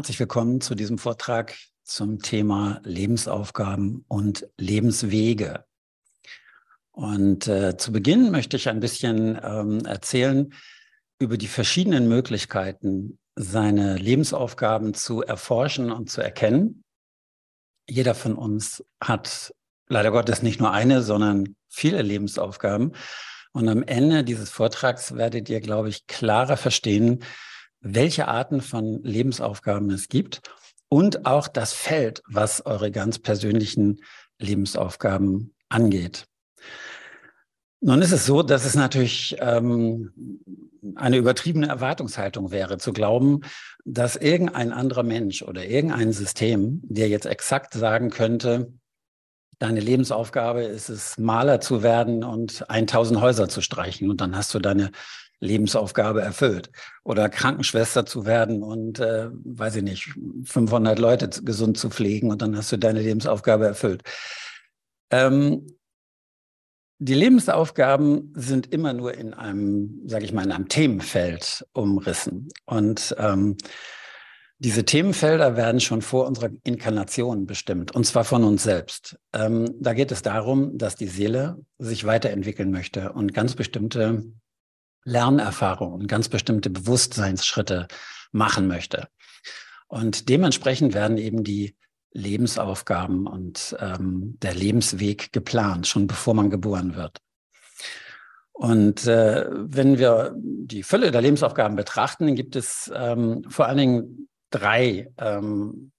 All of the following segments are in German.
herzlich willkommen zu diesem Vortrag zum Thema Lebensaufgaben und Lebenswege. Und äh, zu Beginn möchte ich ein bisschen ähm, erzählen über die verschiedenen Möglichkeiten, seine Lebensaufgaben zu erforschen und zu erkennen. Jeder von uns hat leider Gottes nicht nur eine, sondern viele Lebensaufgaben. Und am Ende dieses Vortrags werdet ihr, glaube ich, klarer verstehen, welche Arten von Lebensaufgaben es gibt und auch das Feld, was eure ganz persönlichen Lebensaufgaben angeht. Nun ist es so, dass es natürlich ähm, eine übertriebene Erwartungshaltung wäre, zu glauben, dass irgendein anderer Mensch oder irgendein System dir jetzt exakt sagen könnte, deine Lebensaufgabe ist es, Maler zu werden und 1000 Häuser zu streichen und dann hast du deine Lebensaufgabe erfüllt. Oder Krankenschwester zu werden und, äh, weiß ich nicht, 500 Leute gesund zu pflegen und dann hast du deine Lebensaufgabe erfüllt. Ähm, die Lebensaufgaben sind immer nur in einem, sage ich mal, in einem Themenfeld umrissen. Und ähm, diese Themenfelder werden schon vor unserer Inkarnation bestimmt, und zwar von uns selbst. Ähm, da geht es darum, dass die Seele sich weiterentwickeln möchte und ganz bestimmte Lernerfahrungen, ganz bestimmte Bewusstseinsschritte machen möchte. Und dementsprechend werden eben die Lebensaufgaben und ähm, der Lebensweg geplant, schon bevor man geboren wird. Und äh, wenn wir die Fülle der Lebensaufgaben betrachten, gibt es ähm, vor allen Dingen drei ähm,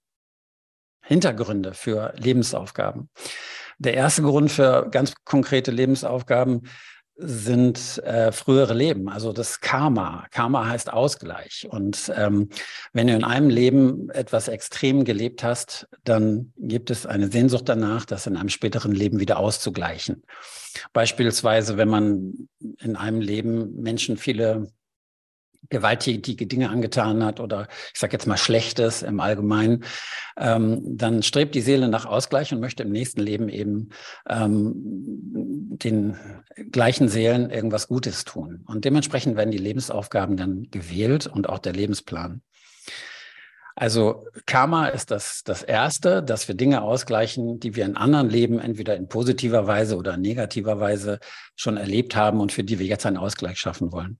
Hintergründe für Lebensaufgaben. Der erste Grund für ganz konkrete Lebensaufgaben sind äh, frühere Leben, also das Karma. Karma heißt Ausgleich. Und ähm, wenn du in einem Leben etwas extrem gelebt hast, dann gibt es eine Sehnsucht danach, das in einem späteren Leben wieder auszugleichen. Beispielsweise, wenn man in einem Leben Menschen viele gewalttätige Dinge angetan hat oder ich sage jetzt mal Schlechtes im Allgemeinen, ähm, dann strebt die Seele nach Ausgleich und möchte im nächsten Leben eben ähm, den gleichen Seelen irgendwas Gutes tun. Und dementsprechend werden die Lebensaufgaben dann gewählt und auch der Lebensplan. Also Karma ist das, das Erste, dass wir Dinge ausgleichen, die wir in anderen Leben entweder in positiver Weise oder negativer Weise schon erlebt haben und für die wir jetzt einen Ausgleich schaffen wollen.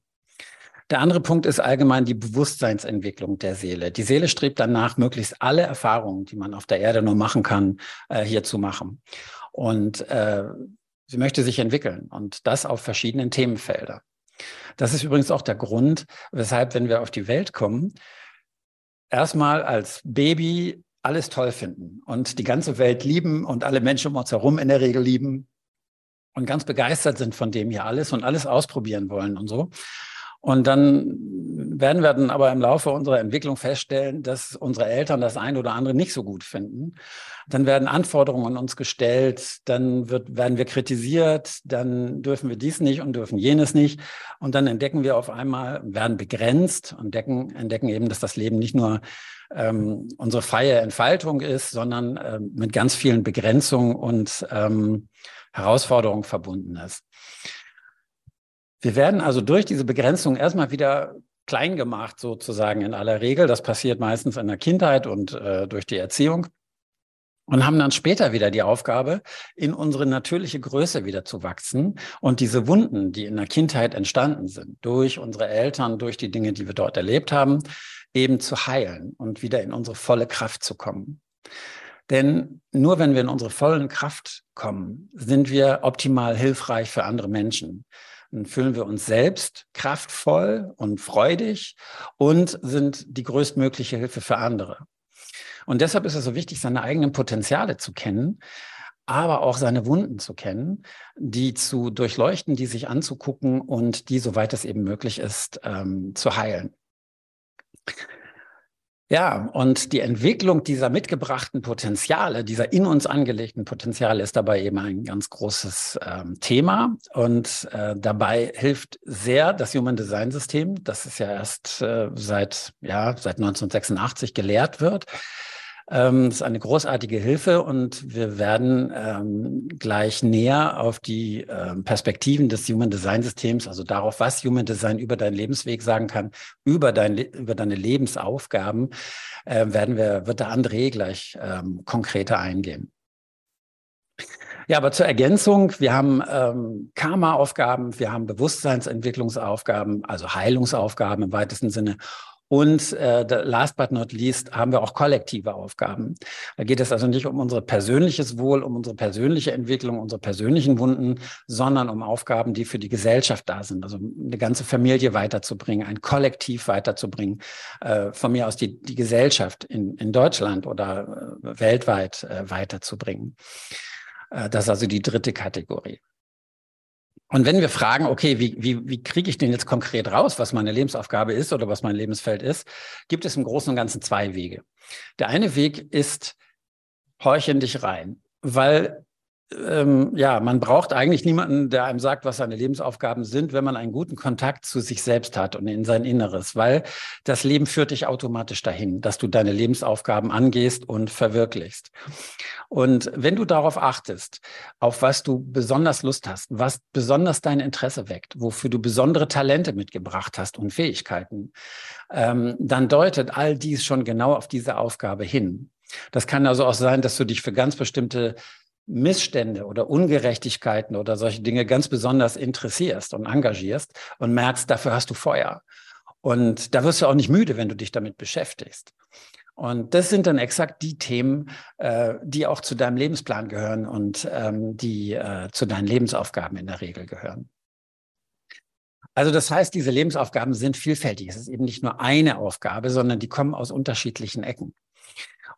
Der andere Punkt ist allgemein die Bewusstseinsentwicklung der Seele. Die Seele strebt danach, möglichst alle Erfahrungen, die man auf der Erde nur machen kann, äh, hier zu machen. Und äh, sie möchte sich entwickeln und das auf verschiedenen Themenfeldern. Das ist übrigens auch der Grund, weshalb, wenn wir auf die Welt kommen, erstmal als Baby alles toll finden und die ganze Welt lieben und alle Menschen um uns herum in der Regel lieben und ganz begeistert sind von dem hier alles und alles ausprobieren wollen und so. Und dann werden wir dann aber im Laufe unserer Entwicklung feststellen, dass unsere Eltern das eine oder andere nicht so gut finden. Dann werden Anforderungen an uns gestellt, dann wird, werden wir kritisiert, dann dürfen wir dies nicht und dürfen jenes nicht. Und dann entdecken wir auf einmal, werden begrenzt und entdecken, entdecken eben, dass das Leben nicht nur ähm, unsere freie Entfaltung ist, sondern ähm, mit ganz vielen Begrenzungen und ähm, Herausforderungen verbunden ist. Wir werden also durch diese Begrenzung erstmal wieder klein gemacht, sozusagen in aller Regel. Das passiert meistens in der Kindheit und äh, durch die Erziehung. Und haben dann später wieder die Aufgabe, in unsere natürliche Größe wieder zu wachsen und diese Wunden, die in der Kindheit entstanden sind, durch unsere Eltern, durch die Dinge, die wir dort erlebt haben, eben zu heilen und wieder in unsere volle Kraft zu kommen. Denn nur wenn wir in unsere vollen Kraft kommen, sind wir optimal hilfreich für andere Menschen dann fühlen wir uns selbst kraftvoll und freudig und sind die größtmögliche Hilfe für andere. Und deshalb ist es so wichtig, seine eigenen Potenziale zu kennen, aber auch seine Wunden zu kennen, die zu durchleuchten, die sich anzugucken und die, soweit es eben möglich ist, ähm, zu heilen. Ja, und die Entwicklung dieser mitgebrachten Potenziale, dieser in uns angelegten Potenziale ist dabei eben ein ganz großes ähm, Thema. Und äh, dabei hilft sehr das Human Design System, das ist ja erst äh, seit, ja, seit 1986 gelehrt wird. Ähm, das ist eine großartige Hilfe und wir werden ähm, gleich näher auf die ähm, Perspektiven des Human Design Systems, also darauf, was Human Design über deinen Lebensweg sagen kann, über, dein, über deine Lebensaufgaben, werden wir, wird der André gleich konkreter eingehen. Ja, aber zur Ergänzung, wir haben ähm, Karma-Aufgaben, wir haben Bewusstseinsentwicklungsaufgaben, also Heilungsaufgaben im weitesten Sinne und äh, last but not least haben wir auch kollektive Aufgaben. Da geht es also nicht um unser persönliches Wohl, um unsere persönliche Entwicklung, unsere persönlichen Wunden, sondern um Aufgaben, die für die Gesellschaft da sind. Also eine ganze Familie weiterzubringen, ein Kollektiv weiterzubringen, äh, von mir aus die, die Gesellschaft in, in Deutschland oder äh, weltweit äh, weiterzubringen. Äh, das ist also die dritte Kategorie. Und wenn wir fragen, okay, wie, wie, wie kriege ich denn jetzt konkret raus, was meine Lebensaufgabe ist oder was mein Lebensfeld ist, gibt es im Großen und Ganzen zwei Wege. Der eine Weg ist, horch in dich rein, weil ähm, ja, man braucht eigentlich niemanden, der einem sagt, was seine Lebensaufgaben sind, wenn man einen guten Kontakt zu sich selbst hat und in sein Inneres, weil das Leben führt dich automatisch dahin, dass du deine Lebensaufgaben angehst und verwirklichst. Und wenn du darauf achtest, auf was du besonders Lust hast, was besonders dein Interesse weckt, wofür du besondere Talente mitgebracht hast und Fähigkeiten, ähm, dann deutet all dies schon genau auf diese Aufgabe hin. Das kann also auch sein, dass du dich für ganz bestimmte Missstände oder Ungerechtigkeiten oder solche Dinge ganz besonders interessierst und engagierst und merkst, dafür hast du Feuer. Und da wirst du auch nicht müde, wenn du dich damit beschäftigst. Und das sind dann exakt die Themen, äh, die auch zu deinem Lebensplan gehören und ähm, die äh, zu deinen Lebensaufgaben in der Regel gehören. Also das heißt, diese Lebensaufgaben sind vielfältig. Es ist eben nicht nur eine Aufgabe, sondern die kommen aus unterschiedlichen Ecken.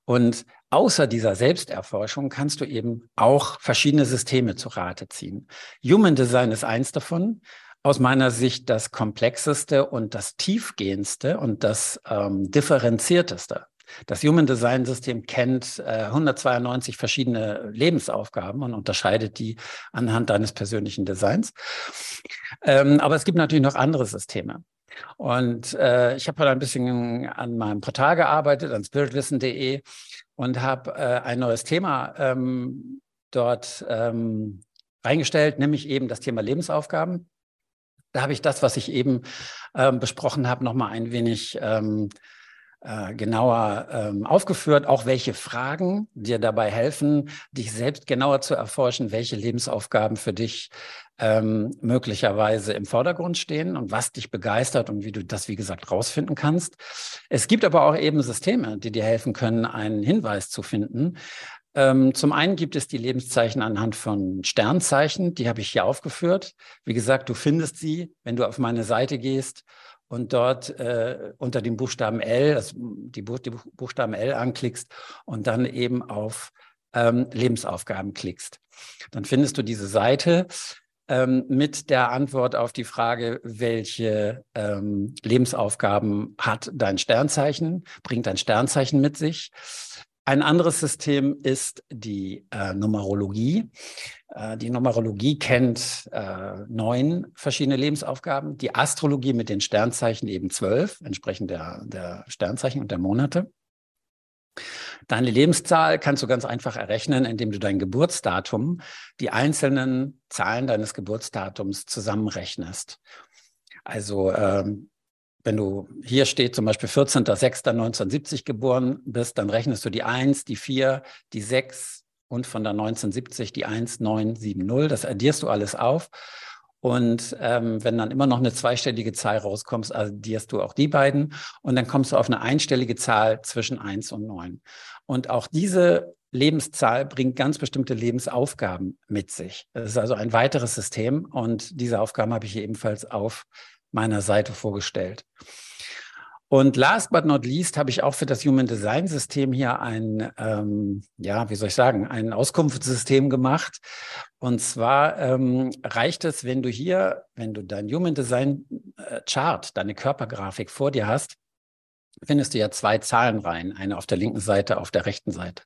Und außer dieser Selbsterforschung kannst du eben auch verschiedene Systeme zu Rate ziehen. Human Design ist eins davon. Aus meiner Sicht das komplexeste und das tiefgehendste und das ähm, differenzierteste. Das Human Design System kennt äh, 192 verschiedene Lebensaufgaben und unterscheidet die anhand deines persönlichen Designs. Ähm, aber es gibt natürlich noch andere Systeme. Und äh, ich habe halt ein bisschen an meinem Portal gearbeitet, an spiritwissen.de und habe äh, ein neues Thema ähm, dort ähm, reingestellt, nämlich eben das Thema Lebensaufgaben. Da habe ich das, was ich eben ähm, besprochen habe, nochmal ein wenig ähm, äh, genauer ähm, aufgeführt, auch welche Fragen dir dabei helfen, dich selbst genauer zu erforschen, welche Lebensaufgaben für dich ähm, möglicherweise im Vordergrund stehen und was dich begeistert und wie du das, wie gesagt, rausfinden kannst. Es gibt aber auch eben Systeme, die dir helfen können, einen Hinweis zu finden. Ähm, zum einen gibt es die Lebenszeichen anhand von Sternzeichen, die habe ich hier aufgeführt. Wie gesagt, du findest sie, wenn du auf meine Seite gehst und dort äh, unter dem Buchstaben L, also die, Buch, die, Buchstaben L anklickst und dann eben auf ähm, Lebensaufgaben klickst. Dann findest du diese Seite ähm, mit der Antwort auf die Frage, welche ähm, Lebensaufgaben hat dein Sternzeichen, bringt dein Sternzeichen mit sich. Ein anderes System ist die äh, Numerologie. Äh, die Numerologie kennt äh, neun verschiedene Lebensaufgaben, die Astrologie mit den Sternzeichen eben zwölf, entsprechend der, der Sternzeichen und der Monate. Deine Lebenszahl kannst du ganz einfach errechnen, indem du dein Geburtsdatum, die einzelnen Zahlen deines Geburtsdatums zusammenrechnest. Also ähm, wenn du hier steht zum Beispiel 14.06.1970 geboren bist, dann rechnest du die 1, die 4, die 6 und von der 1970 die 1970. Das addierst du alles auf. Und ähm, wenn dann immer noch eine zweistellige Zahl rauskommst, addierst du auch die beiden. Und dann kommst du auf eine einstellige Zahl zwischen 1 und 9. Und auch diese Lebenszahl bringt ganz bestimmte Lebensaufgaben mit sich. Es ist also ein weiteres System und diese Aufgaben habe ich hier ebenfalls auf meiner Seite vorgestellt. Und last but not least habe ich auch für das Human Design System hier ein, ähm, ja, wie soll ich sagen, ein Auskunftssystem gemacht. Und zwar ähm, reicht es, wenn du hier, wenn du dein Human Design äh, Chart, deine Körpergrafik vor dir hast, findest du ja zwei Zahlen rein, eine auf der linken Seite, auf der rechten Seite.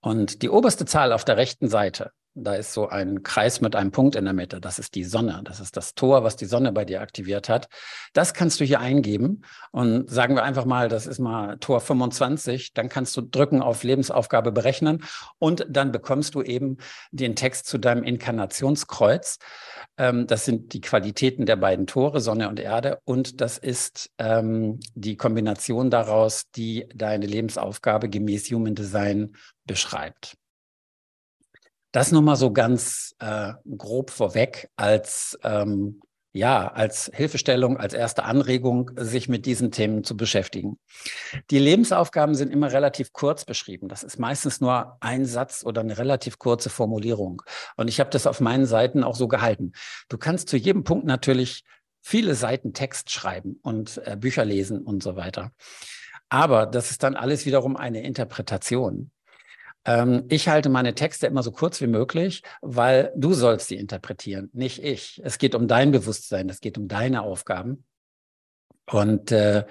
Und die oberste Zahl auf der rechten Seite, da ist so ein Kreis mit einem Punkt in der Mitte. Das ist die Sonne. Das ist das Tor, was die Sonne bei dir aktiviert hat. Das kannst du hier eingeben. Und sagen wir einfach mal, das ist mal Tor 25. Dann kannst du drücken auf Lebensaufgabe berechnen. Und dann bekommst du eben den Text zu deinem Inkarnationskreuz. Ähm, das sind die Qualitäten der beiden Tore, Sonne und Erde. Und das ist ähm, die Kombination daraus, die deine Lebensaufgabe gemäß Human Design beschreibt. Das nur mal so ganz äh, grob vorweg als ähm, ja, als Hilfestellung, als erste Anregung, sich mit diesen Themen zu beschäftigen. Die Lebensaufgaben sind immer relativ kurz beschrieben. Das ist meistens nur ein Satz oder eine relativ kurze Formulierung. Und ich habe das auf meinen Seiten auch so gehalten. Du kannst zu jedem Punkt natürlich viele Seiten Text schreiben und äh, Bücher lesen und so weiter. Aber das ist dann alles wiederum eine Interpretation. Ähm, ich halte meine Texte immer so kurz wie möglich, weil du sollst sie interpretieren, nicht ich. Es geht um dein Bewusstsein, es geht um deine Aufgaben. Und äh,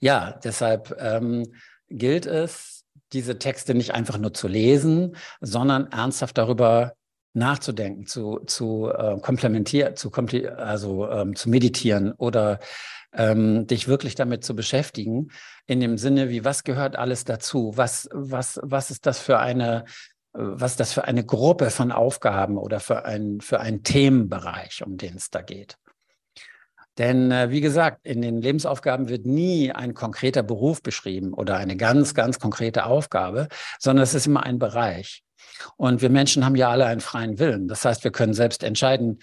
ja, deshalb ähm, gilt es, diese Texte nicht einfach nur zu lesen, sondern ernsthaft darüber nachzudenken, zu, zu äh, komplementieren, zu, also ähm, zu meditieren oder ähm, dich wirklich damit zu beschäftigen, in dem Sinne wie, was gehört alles dazu? Was, was, was ist das für eine, was ist das für eine Gruppe von Aufgaben oder für, ein, für einen Themenbereich, um den es da geht? Denn äh, wie gesagt, in den Lebensaufgaben wird nie ein konkreter Beruf beschrieben oder eine ganz, ganz konkrete Aufgabe, sondern es ist immer ein Bereich. Und wir Menschen haben ja alle einen freien Willen. Das heißt, wir können selbst entscheiden,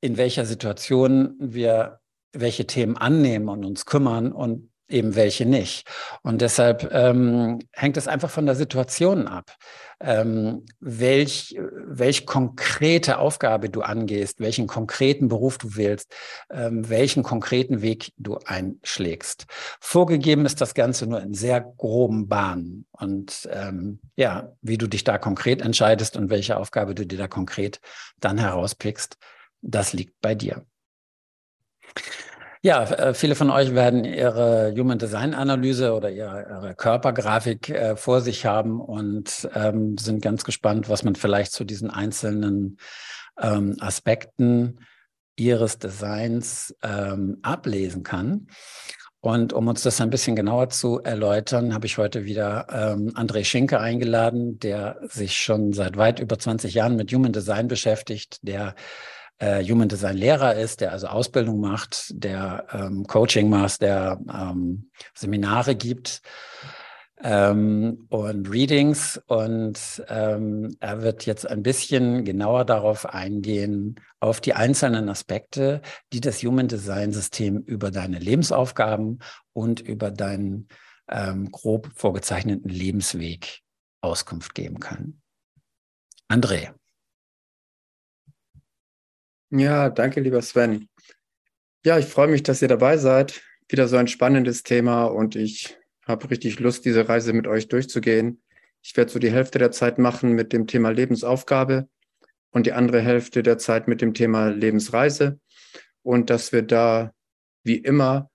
in welcher Situation wir welche Themen annehmen und uns kümmern und eben welche nicht. Und deshalb ähm, hängt es einfach von der Situation ab, ähm, welch, welch konkrete Aufgabe du angehst, welchen konkreten Beruf du wählst, ähm, welchen konkreten Weg du einschlägst. Vorgegeben ist das Ganze nur in sehr groben Bahnen. Und ähm, ja, wie du dich da konkret entscheidest und welche Aufgabe du dir da konkret dann herauspickst, das liegt bei dir. Ja, äh, viele von euch werden ihre Human Design Analyse oder ihre, ihre Körpergrafik äh, vor sich haben und ähm, sind ganz gespannt, was man vielleicht zu diesen einzelnen ähm, Aspekten ihres Designs ähm, ablesen kann. Und um uns das ein bisschen genauer zu erläutern, habe ich heute wieder ähm, André Schinke eingeladen, der sich schon seit weit über 20 Jahren mit Human Design beschäftigt, der äh, Human Design Lehrer ist, der also Ausbildung macht, der ähm, Coaching macht, der ähm, Seminare gibt ähm, und Readings. Und ähm, er wird jetzt ein bisschen genauer darauf eingehen, auf die einzelnen Aspekte, die das Human Design System über deine Lebensaufgaben und über deinen ähm, grob vorgezeichneten Lebensweg Auskunft geben kann. André. Ja, danke, lieber Sven. Ja, ich freue mich, dass ihr dabei seid. Wieder so ein spannendes Thema und ich habe richtig Lust, diese Reise mit euch durchzugehen. Ich werde so die Hälfte der Zeit machen mit dem Thema Lebensaufgabe und die andere Hälfte der Zeit mit dem Thema Lebensreise. Und dass wir da wie immer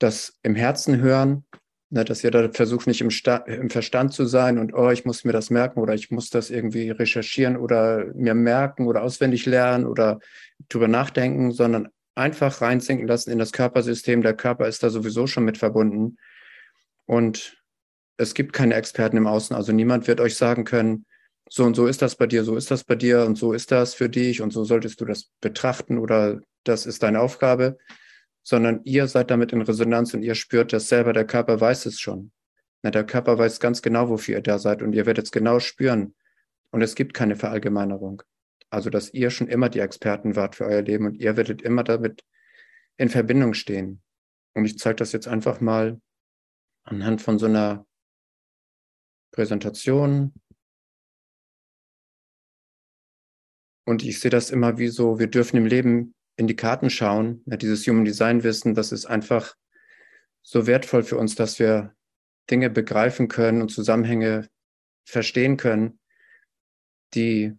das im Herzen hören Ne, dass ihr da versucht, nicht im, Sta im Verstand zu sein und, oh, ich muss mir das merken oder ich muss das irgendwie recherchieren oder mir merken oder auswendig lernen oder drüber nachdenken, sondern einfach reinsinken lassen in das Körpersystem. Der Körper ist da sowieso schon mit verbunden. Und es gibt keine Experten im Außen. Also niemand wird euch sagen können, so und so ist das bei dir, so ist das bei dir und so ist das für dich und so solltest du das betrachten oder das ist deine Aufgabe, sondern ihr seid damit in Resonanz und ihr spürt das selber, der Körper weiß es schon. Na, der Körper weiß ganz genau, wofür ihr da seid und ihr werdet es genau spüren. Und es gibt keine Verallgemeinerung. Also, dass ihr schon immer die Experten wart für euer Leben und ihr werdet immer damit in Verbindung stehen. Und ich zeige das jetzt einfach mal anhand von so einer Präsentation. Und ich sehe das immer wie so, wir dürfen im Leben in die Karten schauen, ja, dieses Human Design Wissen, das ist einfach so wertvoll für uns, dass wir Dinge begreifen können und Zusammenhänge verstehen können, die,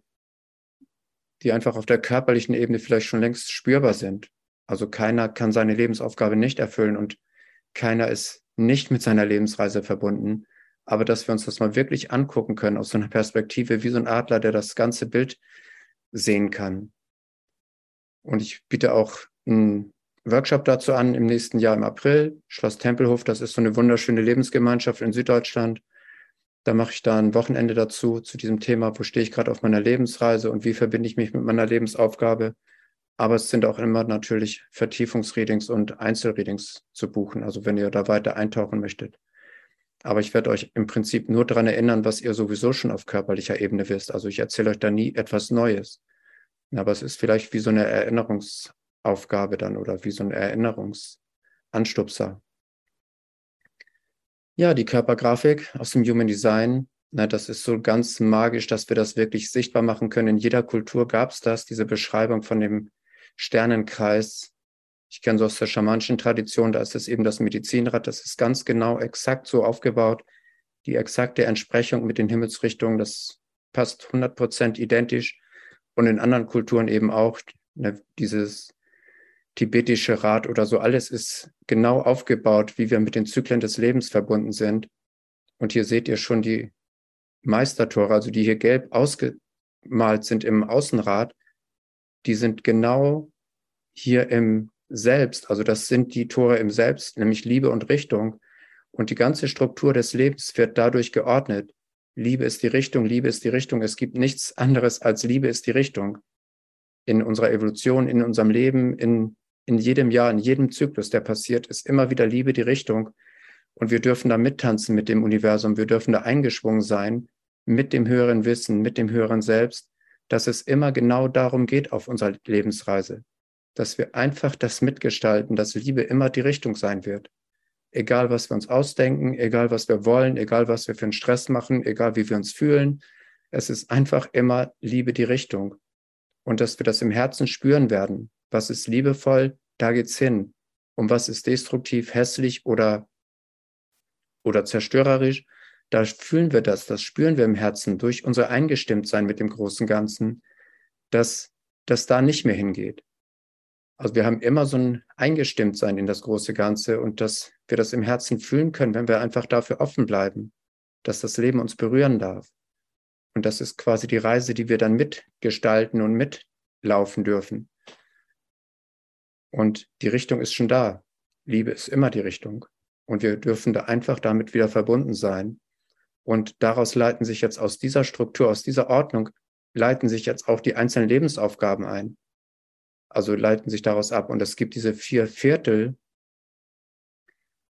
die einfach auf der körperlichen Ebene vielleicht schon längst spürbar sind. Also keiner kann seine Lebensaufgabe nicht erfüllen und keiner ist nicht mit seiner Lebensreise verbunden. aber dass wir uns das mal wirklich angucken können aus so einer Perspektive wie so ein Adler, der das ganze Bild sehen kann. Und ich biete auch einen Workshop dazu an im nächsten Jahr im April. Schloss Tempelhof, das ist so eine wunderschöne Lebensgemeinschaft in Süddeutschland. Da mache ich da ein Wochenende dazu, zu diesem Thema, wo stehe ich gerade auf meiner Lebensreise und wie verbinde ich mich mit meiner Lebensaufgabe. Aber es sind auch immer natürlich Vertiefungsreadings und Einzelreadings zu buchen, also wenn ihr da weiter eintauchen möchtet. Aber ich werde euch im Prinzip nur daran erinnern, was ihr sowieso schon auf körperlicher Ebene wisst. Also ich erzähle euch da nie etwas Neues. Aber es ist vielleicht wie so eine Erinnerungsaufgabe dann oder wie so ein Erinnerungsanstupser. Ja, die Körpergrafik aus dem Human Design, na, das ist so ganz magisch, dass wir das wirklich sichtbar machen können. In jeder Kultur gab es das, diese Beschreibung von dem Sternenkreis. Ich kenne so aus der schamanischen Tradition, da ist es eben das Medizinrad, das ist ganz genau exakt so aufgebaut. Die exakte Entsprechung mit den Himmelsrichtungen, das passt 100% identisch. Und in anderen Kulturen eben auch ne, dieses tibetische Rad oder so, alles ist genau aufgebaut, wie wir mit den Zyklen des Lebens verbunden sind. Und hier seht ihr schon die Meistertore, also die hier gelb ausgemalt sind im Außenrad, die sind genau hier im Selbst, also das sind die Tore im Selbst, nämlich Liebe und Richtung. Und die ganze Struktur des Lebens wird dadurch geordnet. Liebe ist die Richtung, Liebe ist die Richtung. Es gibt nichts anderes als Liebe ist die Richtung. In unserer Evolution, in unserem Leben, in, in jedem Jahr, in jedem Zyklus, der passiert, ist immer wieder Liebe die Richtung. Und wir dürfen da mittanzen mit dem Universum. Wir dürfen da eingeschwungen sein mit dem höheren Wissen, mit dem höheren Selbst, dass es immer genau darum geht auf unserer Lebensreise dass wir einfach das mitgestalten, dass Liebe immer die Richtung sein wird. Egal, was wir uns ausdenken, egal, was wir wollen, egal, was wir für einen Stress machen, egal, wie wir uns fühlen. Es ist einfach immer Liebe die Richtung. Und dass wir das im Herzen spüren werden. Was ist liebevoll? Da geht's hin. Und was ist destruktiv, hässlich oder, oder zerstörerisch? Da fühlen wir das, das spüren wir im Herzen durch unser Eingestimmtsein mit dem großen Ganzen, dass das da nicht mehr hingeht. Also wir haben immer so ein Eingestimmtsein in das große Ganze und dass wir das im Herzen fühlen können, wenn wir einfach dafür offen bleiben, dass das Leben uns berühren darf. Und das ist quasi die Reise, die wir dann mitgestalten und mitlaufen dürfen. Und die Richtung ist schon da. Liebe ist immer die Richtung. Und wir dürfen da einfach damit wieder verbunden sein. Und daraus leiten sich jetzt aus dieser Struktur, aus dieser Ordnung, leiten sich jetzt auch die einzelnen Lebensaufgaben ein also leiten sich daraus ab. Und es gibt diese vier Viertel.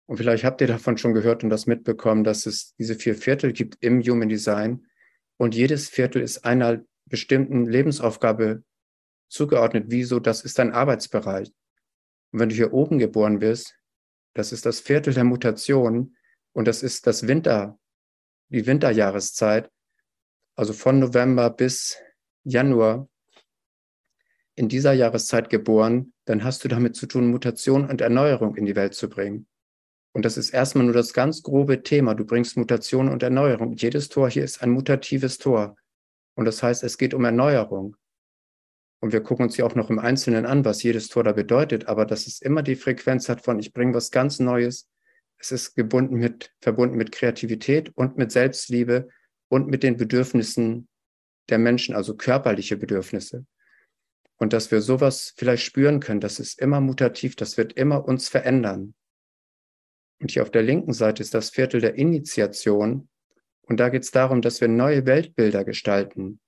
Und vielleicht habt ihr davon schon gehört und das mitbekommen, dass es diese vier Viertel gibt im Human Design. Und jedes Viertel ist einer bestimmten Lebensaufgabe zugeordnet. Wieso? Das ist dein Arbeitsbereich. Und wenn du hier oben geboren wirst, das ist das Viertel der Mutation und das ist das Winter, die Winterjahreszeit, also von November bis Januar in dieser Jahreszeit geboren, dann hast du damit zu tun, Mutation und Erneuerung in die Welt zu bringen. Und das ist erstmal nur das ganz grobe Thema. Du bringst Mutation und Erneuerung. Jedes Tor hier ist ein mutatives Tor. Und das heißt, es geht um Erneuerung. Und wir gucken uns ja auch noch im Einzelnen an, was jedes Tor da bedeutet. Aber dass es immer die Frequenz hat von, ich bringe was ganz Neues. Es ist gebunden mit, verbunden mit Kreativität und mit Selbstliebe und mit den Bedürfnissen der Menschen, also körperliche Bedürfnisse. Und dass wir sowas vielleicht spüren können, das ist immer mutativ, das wird immer uns verändern. Und hier auf der linken Seite ist das Viertel der Initiation. Und da geht es darum, dass wir neue Weltbilder gestalten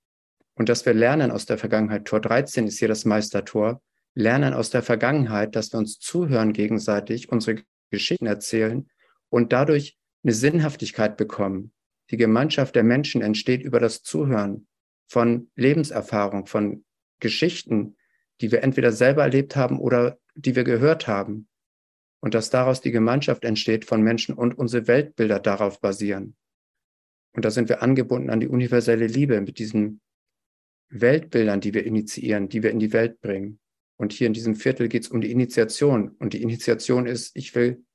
und dass wir lernen aus der Vergangenheit. Tor 13 ist hier das Meistertor. Lernen aus der Vergangenheit, dass wir uns zuhören gegenseitig, unsere Geschichten erzählen und dadurch eine Sinnhaftigkeit bekommen. Die Gemeinschaft der Menschen entsteht über das Zuhören von Lebenserfahrung, von Geschichten, die wir entweder selber erlebt haben oder die wir gehört haben. Und dass daraus die Gemeinschaft entsteht von Menschen und unsere Weltbilder darauf basieren. Und da sind wir angebunden an die universelle Liebe mit diesen Weltbildern, die wir initiieren, die wir in die Welt bringen. Und hier in diesem Viertel geht es um die Initiation. Und die Initiation ist, ich will,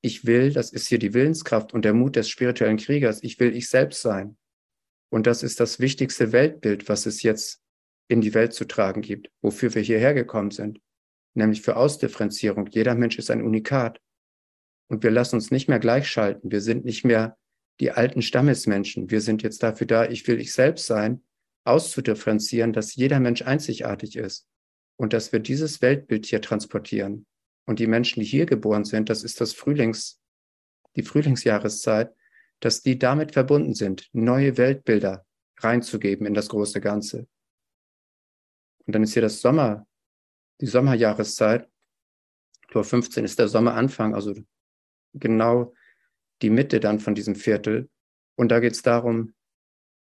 ich will, das ist hier die Willenskraft und der Mut des spirituellen Kriegers, ich will ich selbst sein. Und das ist das wichtigste Weltbild, was es jetzt in die Welt zu tragen gibt, wofür wir hierher gekommen sind, nämlich für Ausdifferenzierung. Jeder Mensch ist ein Unikat. Und wir lassen uns nicht mehr gleichschalten. Wir sind nicht mehr die alten Stammesmenschen. Wir sind jetzt dafür da, ich will ich selbst sein, auszudifferenzieren, dass jeder Mensch einzigartig ist und dass wir dieses Weltbild hier transportieren. Und die Menschen, die hier geboren sind, das ist das Frühlings, die Frühlingsjahreszeit, dass die damit verbunden sind, neue Weltbilder reinzugeben in das große Ganze. Und dann ist hier das Sommer, die Sommerjahreszeit. Tor 15 ist der Sommeranfang, also genau die Mitte dann von diesem Viertel. Und da geht es darum,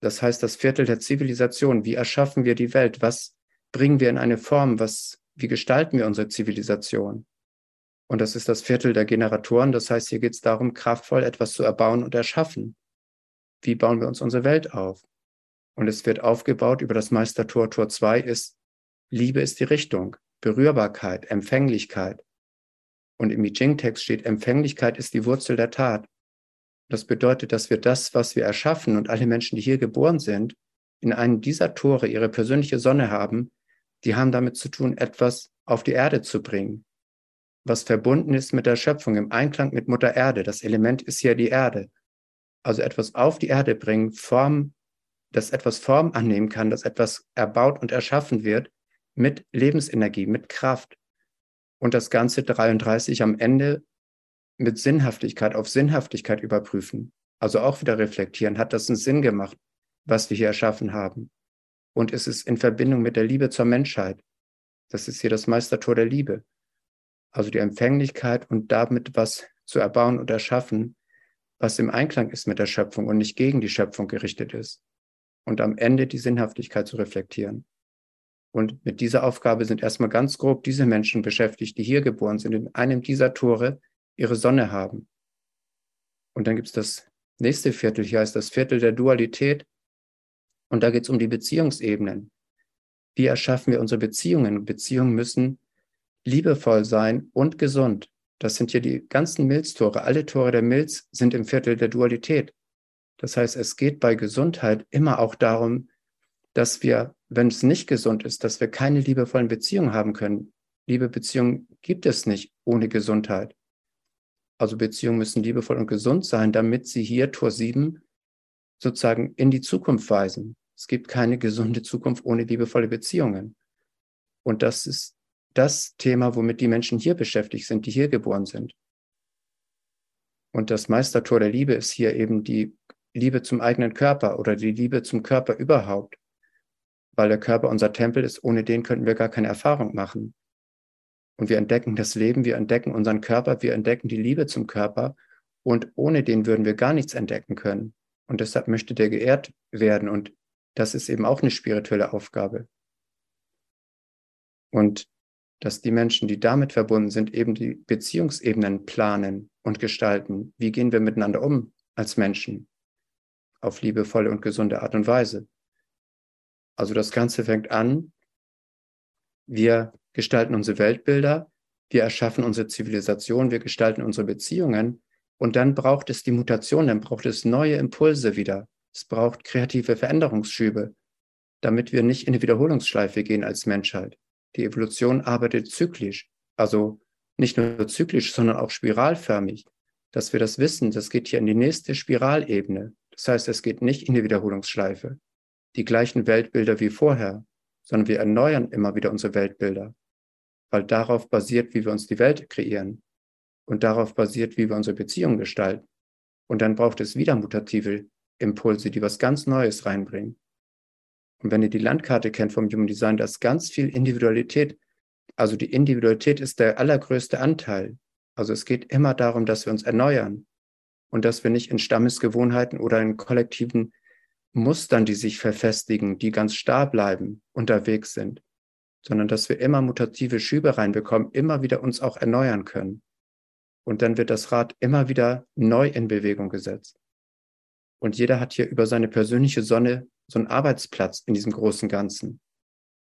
das heißt das Viertel der Zivilisation. Wie erschaffen wir die Welt? Was bringen wir in eine Form? Was, wie gestalten wir unsere Zivilisation? Und das ist das Viertel der Generatoren. Das heißt, hier geht es darum, kraftvoll etwas zu erbauen und erschaffen. Wie bauen wir uns unsere Welt auf? Und es wird aufgebaut über das Meistertor. Tor 2 ist, Liebe ist die Richtung, Berührbarkeit, Empfänglichkeit. Und im I Ching-Text steht, Empfänglichkeit ist die Wurzel der Tat. Das bedeutet, dass wir das, was wir erschaffen und alle Menschen, die hier geboren sind, in einem dieser Tore ihre persönliche Sonne haben, die haben damit zu tun, etwas auf die Erde zu bringen, was verbunden ist mit der Schöpfung, im Einklang mit Mutter Erde. Das Element ist ja die Erde. Also etwas auf die Erde bringen, Form, dass etwas Form annehmen kann, dass etwas erbaut und erschaffen wird mit Lebensenergie, mit Kraft. Und das Ganze 33 am Ende mit Sinnhaftigkeit auf Sinnhaftigkeit überprüfen. Also auch wieder reflektieren. Hat das einen Sinn gemacht, was wir hier erschaffen haben? Und ist es in Verbindung mit der Liebe zur Menschheit? Das ist hier das Meistertor der Liebe. Also die Empfänglichkeit und damit was zu erbauen und erschaffen, was im Einklang ist mit der Schöpfung und nicht gegen die Schöpfung gerichtet ist. Und am Ende die Sinnhaftigkeit zu reflektieren. Und mit dieser Aufgabe sind erstmal ganz grob diese Menschen beschäftigt, die hier geboren sind, in einem dieser Tore, ihre Sonne haben. Und dann gibt es das nächste Viertel, hier heißt das Viertel der Dualität. Und da geht es um die Beziehungsebenen. Wie erschaffen wir unsere Beziehungen? Beziehungen müssen liebevoll sein und gesund. Das sind hier die ganzen Milztore. Alle Tore der Milz sind im Viertel der Dualität. Das heißt, es geht bei Gesundheit immer auch darum, dass wir, wenn es nicht gesund ist, dass wir keine liebevollen Beziehungen haben können. Liebe Beziehungen gibt es nicht ohne Gesundheit. Also Beziehungen müssen liebevoll und gesund sein, damit sie hier Tor 7 sozusagen in die Zukunft weisen. Es gibt keine gesunde Zukunft ohne liebevolle Beziehungen. Und das ist das Thema, womit die Menschen hier beschäftigt sind, die hier geboren sind. Und das Meistertor der Liebe ist hier eben die Liebe zum eigenen Körper oder die Liebe zum Körper überhaupt. Weil der Körper unser Tempel ist, ohne den könnten wir gar keine Erfahrung machen. Und wir entdecken das Leben, wir entdecken unseren Körper, wir entdecken die Liebe zum Körper. Und ohne den würden wir gar nichts entdecken können. Und deshalb möchte der geehrt werden. Und das ist eben auch eine spirituelle Aufgabe. Und dass die Menschen, die damit verbunden sind, eben die Beziehungsebenen planen und gestalten. Wie gehen wir miteinander um als Menschen? Auf liebevolle und gesunde Art und Weise. Also das Ganze fängt an, wir gestalten unsere Weltbilder, wir erschaffen unsere Zivilisation, wir gestalten unsere Beziehungen und dann braucht es die Mutation, dann braucht es neue Impulse wieder. Es braucht kreative Veränderungsschübe, damit wir nicht in die Wiederholungsschleife gehen als Menschheit. Die Evolution arbeitet zyklisch, also nicht nur zyklisch, sondern auch spiralförmig, dass wir das wissen, das geht hier in die nächste Spiralebene. Das heißt, es geht nicht in die Wiederholungsschleife. Die gleichen Weltbilder wie vorher, sondern wir erneuern immer wieder unsere Weltbilder weil darauf basiert, wie wir uns die Welt kreieren und darauf basiert, wie wir unsere Beziehungen gestalten. Und dann braucht es wieder mutative Impulse, die was ganz Neues reinbringen. Und wenn ihr die Landkarte kennt vom Human Design, da ist ganz viel Individualität. Also die Individualität ist der allergrößte Anteil. Also es geht immer darum, dass wir uns erneuern und dass wir nicht in Stammesgewohnheiten oder in kollektiven Mustern, die sich verfestigen, die ganz starr bleiben, unterwegs sind, sondern dass wir immer mutative Schübe reinbekommen, immer wieder uns auch erneuern können. Und dann wird das Rad immer wieder neu in Bewegung gesetzt. Und jeder hat hier über seine persönliche Sonne so einen Arbeitsplatz in diesem großen Ganzen.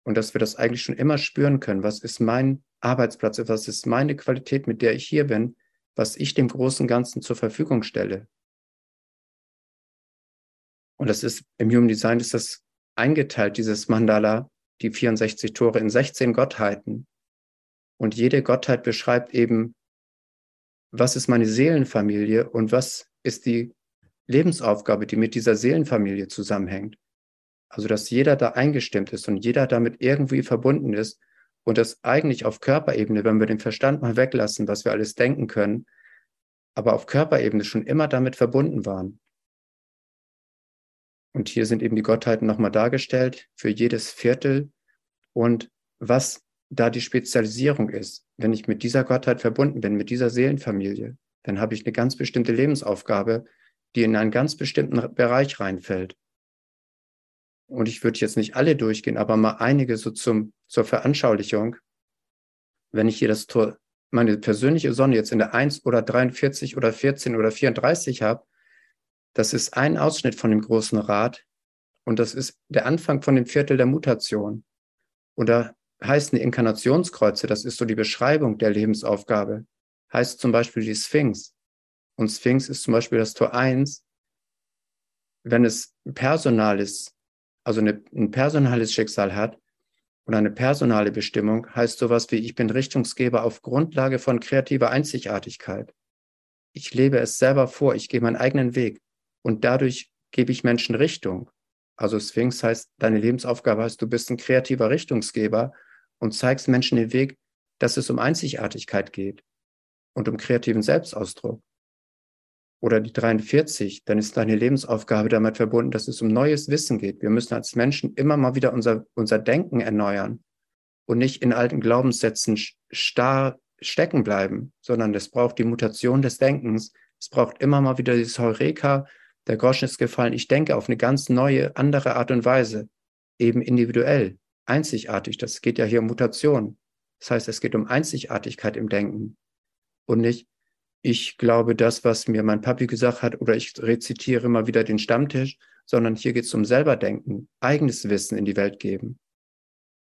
Und dass wir das eigentlich schon immer spüren können. Was ist mein Arbeitsplatz? Was ist meine Qualität, mit der ich hier bin? Was ich dem großen Ganzen zur Verfügung stelle? Und das ist im Human Design ist das eingeteilt, dieses Mandala, die 64 Tore in 16 Gottheiten. Und jede Gottheit beschreibt eben, was ist meine Seelenfamilie und was ist die Lebensaufgabe, die mit dieser Seelenfamilie zusammenhängt. Also, dass jeder da eingestimmt ist und jeder damit irgendwie verbunden ist und das eigentlich auf Körperebene, wenn wir den Verstand mal weglassen, was wir alles denken können, aber auf Körperebene schon immer damit verbunden waren. Und hier sind eben die Gottheiten nochmal dargestellt für jedes Viertel und was da die Spezialisierung ist. Wenn ich mit dieser Gottheit verbunden bin, mit dieser Seelenfamilie, dann habe ich eine ganz bestimmte Lebensaufgabe, die in einen ganz bestimmten Bereich reinfällt. Und ich würde jetzt nicht alle durchgehen, aber mal einige so zum, zur Veranschaulichung. Wenn ich hier das Tor, meine persönliche Sonne jetzt in der 1 oder 43 oder 14 oder 34 habe, das ist ein Ausschnitt von dem großen Rad und das ist der Anfang von dem Viertel der Mutation. Und da heißen die Inkarnationskreuze, das ist so die Beschreibung der Lebensaufgabe, heißt zum Beispiel die Sphinx. Und Sphinx ist zum Beispiel das Tor 1. Wenn es personal ist, also eine, ein personales Schicksal hat und eine personale Bestimmung, heißt sowas wie, ich bin Richtungsgeber auf Grundlage von kreativer Einzigartigkeit. Ich lebe es selber vor, ich gehe meinen eigenen Weg und dadurch gebe ich Menschen Richtung. Also Sphinx heißt, deine Lebensaufgabe heißt, du bist ein kreativer Richtungsgeber und zeigst Menschen den Weg, dass es um Einzigartigkeit geht und um kreativen Selbstausdruck. Oder die 43, dann ist deine Lebensaufgabe damit verbunden, dass es um neues Wissen geht. Wir müssen als Menschen immer mal wieder unser, unser Denken erneuern und nicht in alten Glaubenssätzen starr stecken bleiben, sondern es braucht die Mutation des Denkens. Es braucht immer mal wieder dieses Heureka, der Groschen ist gefallen. Ich denke auf eine ganz neue, andere Art und Weise, eben individuell, einzigartig. Das geht ja hier um Mutation. Das heißt, es geht um Einzigartigkeit im Denken und nicht, ich glaube das, was mir mein Papi gesagt hat, oder ich rezitiere immer wieder den Stammtisch, sondern hier geht es um selberdenken, eigenes Wissen in die Welt geben.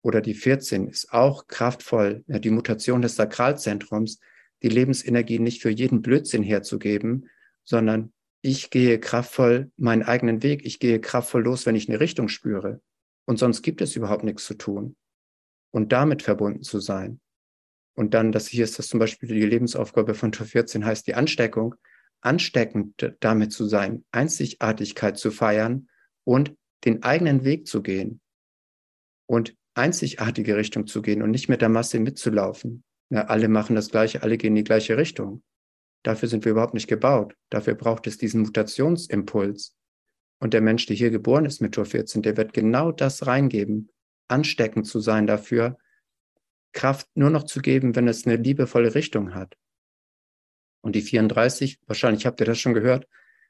Oder die 14 ist auch kraftvoll, die Mutation des Sakralzentrums, die Lebensenergie nicht für jeden Blödsinn herzugeben, sondern ich gehe kraftvoll meinen eigenen Weg, ich gehe kraftvoll los, wenn ich eine Richtung spüre. Und sonst gibt es überhaupt nichts zu tun. Und damit verbunden zu sein. Und dann, das hier ist das zum Beispiel die Lebensaufgabe von Tor 14, heißt die Ansteckung, ansteckend damit zu sein, Einzigartigkeit zu feiern und den eigenen Weg zu gehen und einzigartige Richtung zu gehen und nicht mit der Masse mitzulaufen. Ja, alle machen das Gleiche, alle gehen in die gleiche Richtung. Dafür sind wir überhaupt nicht gebaut. Dafür braucht es diesen Mutationsimpuls. Und der Mensch, der hier geboren ist mit Tor 14, der wird genau das reingeben, ansteckend zu sein dafür, Kraft nur noch zu geben, wenn es eine liebevolle Richtung hat. Und die 34, wahrscheinlich habt ihr das schon gehört,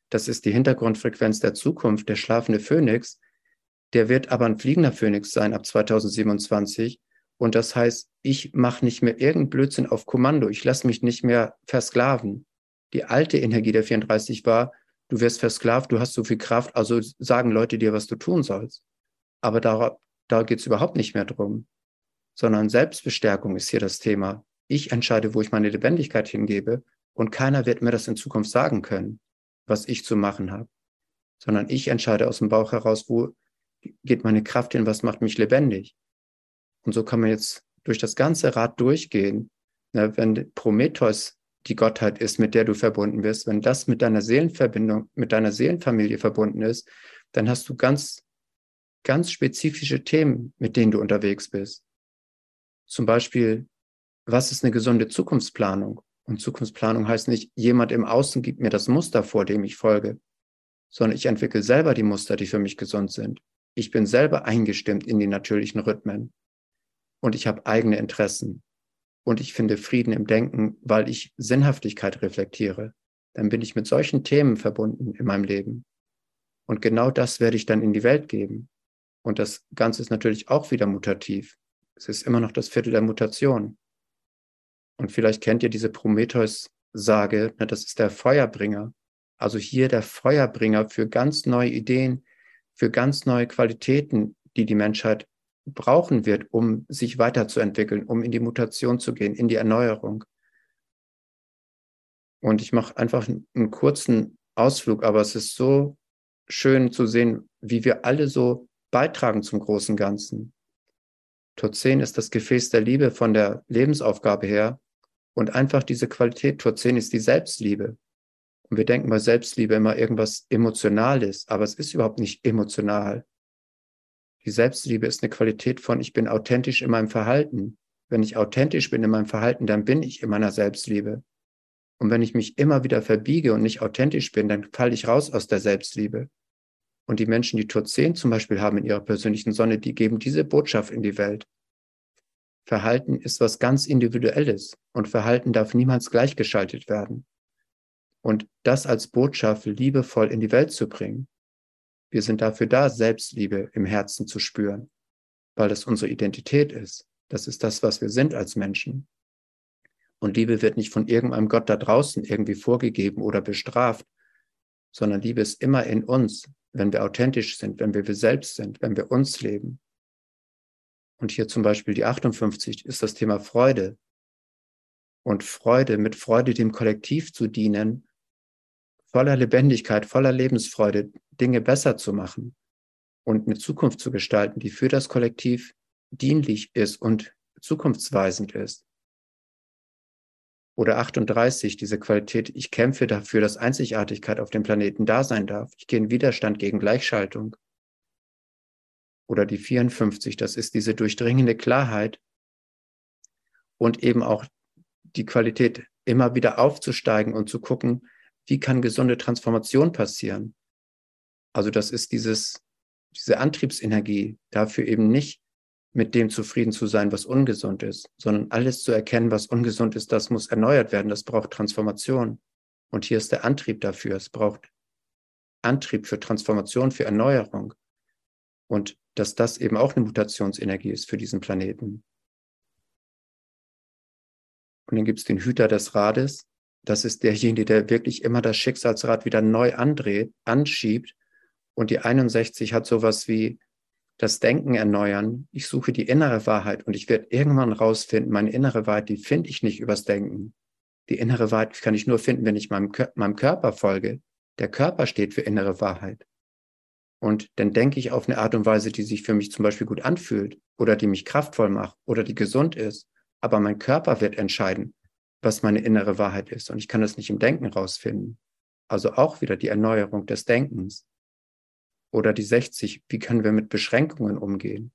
das ist die Hintergrundfrequenz der Zukunft, der schlafende Phönix. Der wird aber ein fliegender Phönix sein ab 2027 und das heißt, ich mache nicht mehr irgendeinen Blödsinn auf Kommando. Ich lasse mich nicht mehr versklaven. Die alte Energie der 34 war, du wirst versklavt, du hast so viel Kraft, also sagen Leute dir, was du tun sollst. Aber da, da geht es überhaupt nicht mehr drum, sondern Selbstbestärkung ist hier das Thema. Ich entscheide, wo ich meine Lebendigkeit hingebe und keiner wird mir das in Zukunft sagen können, was ich zu machen habe, sondern ich entscheide aus dem Bauch heraus, wo geht meine Kraft hin, was macht mich lebendig. Und so kann man jetzt durch das ganze Rad durchgehen. Ne, wenn Prometheus die Gottheit ist, mit der du verbunden bist, wenn das mit deiner Seelenverbindung, mit deiner Seelenfamilie verbunden ist, dann hast du ganz, ganz spezifische Themen, mit denen du unterwegs bist. Zum Beispiel, was ist eine gesunde Zukunftsplanung? Und Zukunftsplanung heißt nicht, jemand im Außen gibt mir das Muster vor, dem ich folge, sondern ich entwickle selber die Muster, die für mich gesund sind. Ich bin selber eingestimmt in die natürlichen Rhythmen und ich habe eigene Interessen und ich finde Frieden im Denken, weil ich Sinnhaftigkeit reflektiere, dann bin ich mit solchen Themen verbunden in meinem Leben. Und genau das werde ich dann in die Welt geben. Und das Ganze ist natürlich auch wieder mutativ. Es ist immer noch das Viertel der Mutation. Und vielleicht kennt ihr diese Prometheus-Sage, ne, das ist der Feuerbringer. Also hier der Feuerbringer für ganz neue Ideen, für ganz neue Qualitäten, die die Menschheit brauchen wird, um sich weiterzuentwickeln, um in die Mutation zu gehen, in die Erneuerung. Und ich mache einfach einen kurzen Ausflug, aber es ist so schön zu sehen, wie wir alle so beitragen zum großen Ganzen. Turzen ist das Gefäß der Liebe von der Lebensaufgabe her und einfach diese Qualität, Turzen ist die Selbstliebe. Und wir denken bei Selbstliebe immer irgendwas Emotionales, aber es ist überhaupt nicht emotional. Die Selbstliebe ist eine Qualität von, ich bin authentisch in meinem Verhalten. Wenn ich authentisch bin in meinem Verhalten, dann bin ich in meiner Selbstliebe. Und wenn ich mich immer wieder verbiege und nicht authentisch bin, dann falle ich raus aus der Selbstliebe. Und die Menschen, die Tod 10 zum Beispiel haben in ihrer persönlichen Sonne, die geben diese Botschaft in die Welt. Verhalten ist was ganz Individuelles und Verhalten darf niemals gleichgeschaltet werden. Und das als Botschaft liebevoll in die Welt zu bringen. Wir sind dafür da, Selbstliebe im Herzen zu spüren, weil das unsere Identität ist. Das ist das, was wir sind als Menschen. Und Liebe wird nicht von irgendeinem Gott da draußen irgendwie vorgegeben oder bestraft, sondern Liebe ist immer in uns, wenn wir authentisch sind, wenn wir wir selbst sind, wenn wir uns leben. Und hier zum Beispiel die 58 ist das Thema Freude. Und Freude, mit Freude dem Kollektiv zu dienen, voller Lebendigkeit, voller Lebensfreude, Dinge besser zu machen und eine Zukunft zu gestalten, die für das Kollektiv dienlich ist und zukunftsweisend ist. Oder 38, diese Qualität, ich kämpfe dafür, dass Einzigartigkeit auf dem Planeten da sein darf. Ich gehe in Widerstand gegen Gleichschaltung. Oder die 54, das ist diese durchdringende Klarheit und eben auch die Qualität, immer wieder aufzusteigen und zu gucken, wie kann gesunde Transformation passieren. Also das ist dieses, diese Antriebsenergie, dafür eben nicht mit dem zufrieden zu sein, was ungesund ist, sondern alles zu erkennen, was ungesund ist, das muss erneuert werden, das braucht Transformation. Und hier ist der Antrieb dafür. Es braucht Antrieb für Transformation, für Erneuerung. Und dass das eben auch eine Mutationsenergie ist für diesen Planeten. Und dann gibt es den Hüter des Rades. Das ist derjenige, der wirklich immer das Schicksalsrad wieder neu andreht, anschiebt. Und die 61 hat sowas wie das Denken erneuern. Ich suche die innere Wahrheit und ich werde irgendwann rausfinden, meine innere Wahrheit, die finde ich nicht übers Denken. Die innere Wahrheit kann ich nur finden, wenn ich meinem, meinem Körper folge. Der Körper steht für innere Wahrheit. Und dann denke ich auf eine Art und Weise, die sich für mich zum Beispiel gut anfühlt oder die mich kraftvoll macht oder die gesund ist. Aber mein Körper wird entscheiden, was meine innere Wahrheit ist. Und ich kann das nicht im Denken rausfinden. Also auch wieder die Erneuerung des Denkens. Oder die 60, wie können wir mit Beschränkungen umgehen?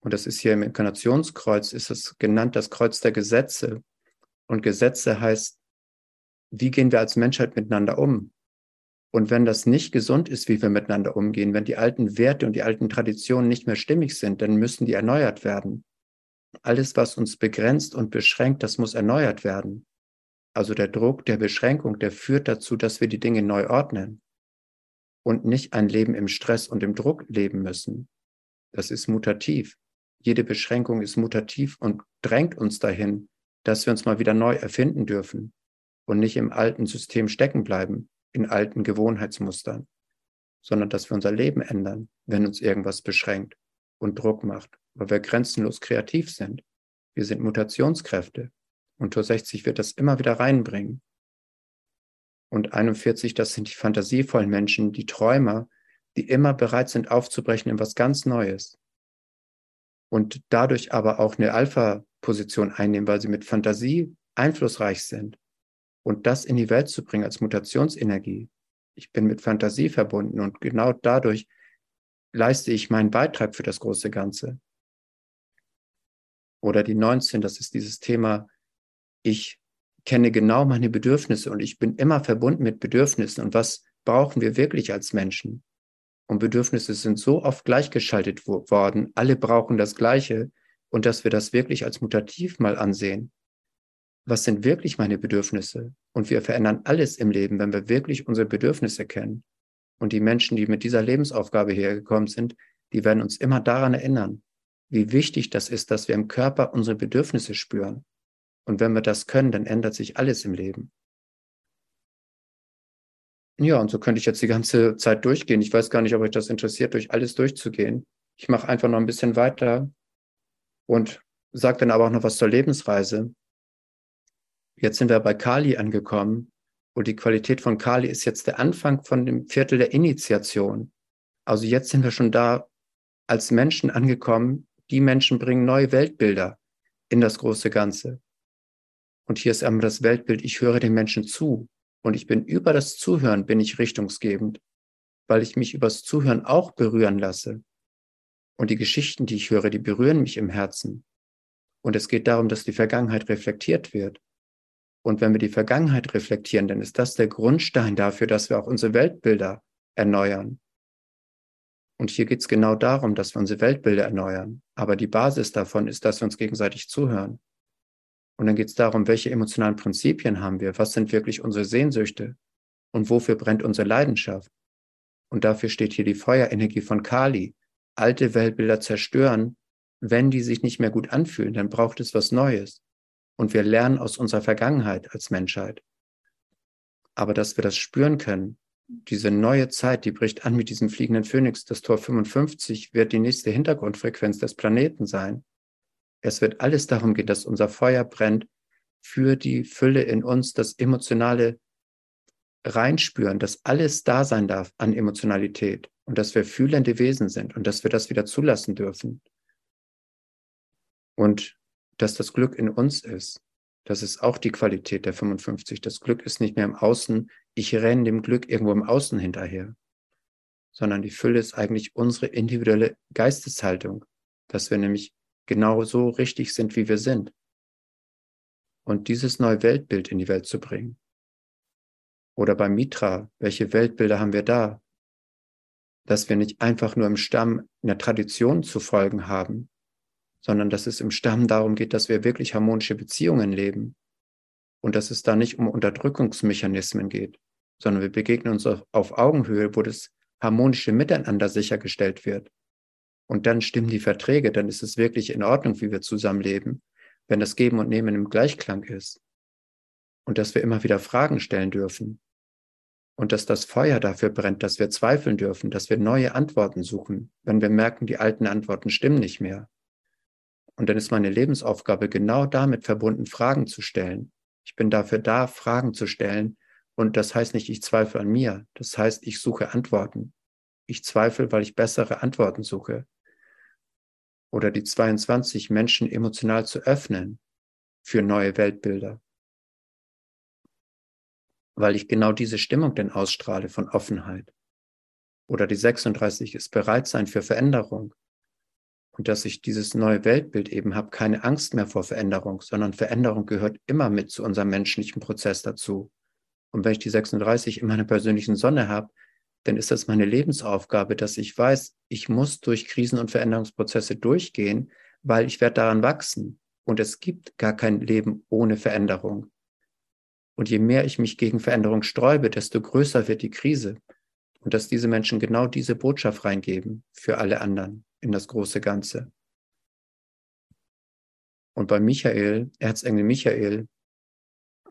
Und das ist hier im Inkarnationskreuz, ist es genannt das Kreuz der Gesetze. Und Gesetze heißt, wie gehen wir als Menschheit miteinander um? Und wenn das nicht gesund ist, wie wir miteinander umgehen, wenn die alten Werte und die alten Traditionen nicht mehr stimmig sind, dann müssen die erneuert werden. Alles, was uns begrenzt und beschränkt, das muss erneuert werden. Also der Druck der Beschränkung, der führt dazu, dass wir die Dinge neu ordnen und nicht ein Leben im Stress und im Druck leben müssen. Das ist mutativ. Jede Beschränkung ist mutativ und drängt uns dahin, dass wir uns mal wieder neu erfinden dürfen und nicht im alten System stecken bleiben, in alten Gewohnheitsmustern, sondern dass wir unser Leben ändern, wenn uns irgendwas beschränkt und Druck macht, weil wir grenzenlos kreativ sind. Wir sind Mutationskräfte und Tor 60 wird das immer wieder reinbringen. Und 41, das sind die fantasievollen Menschen, die Träumer, die immer bereit sind aufzubrechen in was ganz Neues. Und dadurch aber auch eine Alpha-Position einnehmen, weil sie mit Fantasie einflussreich sind. Und das in die Welt zu bringen als Mutationsenergie. Ich bin mit Fantasie verbunden und genau dadurch leiste ich meinen Beitrag für das große Ganze. Oder die 19, das ist dieses Thema, ich kenne genau meine Bedürfnisse und ich bin immer verbunden mit Bedürfnissen und was brauchen wir wirklich als Menschen? Und Bedürfnisse sind so oft gleichgeschaltet worden, alle brauchen das Gleiche und dass wir das wirklich als mutativ mal ansehen. Was sind wirklich meine Bedürfnisse? Und wir verändern alles im Leben, wenn wir wirklich unsere Bedürfnisse kennen. Und die Menschen, die mit dieser Lebensaufgabe hergekommen sind, die werden uns immer daran erinnern, wie wichtig das ist, dass wir im Körper unsere Bedürfnisse spüren. Und wenn wir das können, dann ändert sich alles im Leben. Ja, und so könnte ich jetzt die ganze Zeit durchgehen. Ich weiß gar nicht, ob euch das interessiert, durch alles durchzugehen. Ich mache einfach noch ein bisschen weiter und sage dann aber auch noch was zur Lebensreise. Jetzt sind wir bei Kali angekommen und die Qualität von Kali ist jetzt der Anfang von dem Viertel der Initiation. Also jetzt sind wir schon da als Menschen angekommen. Die Menschen bringen neue Weltbilder in das große Ganze. Und hier ist einmal das Weltbild, ich höre den Menschen zu. Und ich bin über das Zuhören, bin ich richtungsgebend, weil ich mich übers Zuhören auch berühren lasse. Und die Geschichten, die ich höre, die berühren mich im Herzen. Und es geht darum, dass die Vergangenheit reflektiert wird. Und wenn wir die Vergangenheit reflektieren, dann ist das der Grundstein dafür, dass wir auch unsere Weltbilder erneuern. Und hier geht es genau darum, dass wir unsere Weltbilder erneuern. Aber die Basis davon ist, dass wir uns gegenseitig zuhören. Und dann geht es darum, welche emotionalen Prinzipien haben wir, was sind wirklich unsere Sehnsüchte und wofür brennt unsere Leidenschaft. Und dafür steht hier die Feuerenergie von Kali. Alte Weltbilder zerstören, wenn die sich nicht mehr gut anfühlen, dann braucht es was Neues. Und wir lernen aus unserer Vergangenheit als Menschheit. Aber dass wir das spüren können, diese neue Zeit, die bricht an mit diesem fliegenden Phönix. Das Tor 55 wird die nächste Hintergrundfrequenz des Planeten sein. Es wird alles darum gehen, dass unser Feuer brennt für die Fülle in uns, das emotionale Reinspüren, dass alles da sein darf an Emotionalität und dass wir fühlende Wesen sind und dass wir das wieder zulassen dürfen. Und dass das Glück in uns ist. Das ist auch die Qualität der 55. Das Glück ist nicht mehr im Außen. Ich renne dem Glück irgendwo im Außen hinterher, sondern die Fülle ist eigentlich unsere individuelle Geisteshaltung, dass wir nämlich genau so richtig sind, wie wir sind. Und dieses neue Weltbild in die Welt zu bringen. Oder beim Mitra, welche Weltbilder haben wir da? Dass wir nicht einfach nur im Stamm einer Tradition zu folgen haben, sondern dass es im Stamm darum geht, dass wir wirklich harmonische Beziehungen leben und dass es da nicht um Unterdrückungsmechanismen geht, sondern wir begegnen uns auf Augenhöhe, wo das harmonische Miteinander sichergestellt wird. Und dann stimmen die Verträge, dann ist es wirklich in Ordnung, wie wir zusammenleben, wenn das Geben und Nehmen im Gleichklang ist. Und dass wir immer wieder Fragen stellen dürfen. Und dass das Feuer dafür brennt, dass wir zweifeln dürfen, dass wir neue Antworten suchen, wenn wir merken, die alten Antworten stimmen nicht mehr. Und dann ist meine Lebensaufgabe genau damit verbunden, Fragen zu stellen. Ich bin dafür da, Fragen zu stellen. Und das heißt nicht, ich zweifle an mir. Das heißt, ich suche Antworten. Ich zweifle, weil ich bessere Antworten suche. Oder die 22 Menschen emotional zu öffnen für neue Weltbilder. Weil ich genau diese Stimmung denn ausstrahle von Offenheit. Oder die 36 ist bereit sein für Veränderung und dass ich dieses neue Weltbild eben habe, keine Angst mehr vor Veränderung, sondern Veränderung gehört immer mit zu unserem menschlichen Prozess dazu. Und wenn ich die 36 in meiner persönlichen Sonne habe, dann ist das meine Lebensaufgabe, dass ich weiß, ich muss durch Krisen und Veränderungsprozesse durchgehen, weil ich werde daran wachsen. Und es gibt gar kein Leben ohne Veränderung. Und je mehr ich mich gegen Veränderung sträube, desto größer wird die Krise. Und dass diese Menschen genau diese Botschaft reingeben für alle anderen in das große Ganze. Und bei Michael, Erzengel Michael,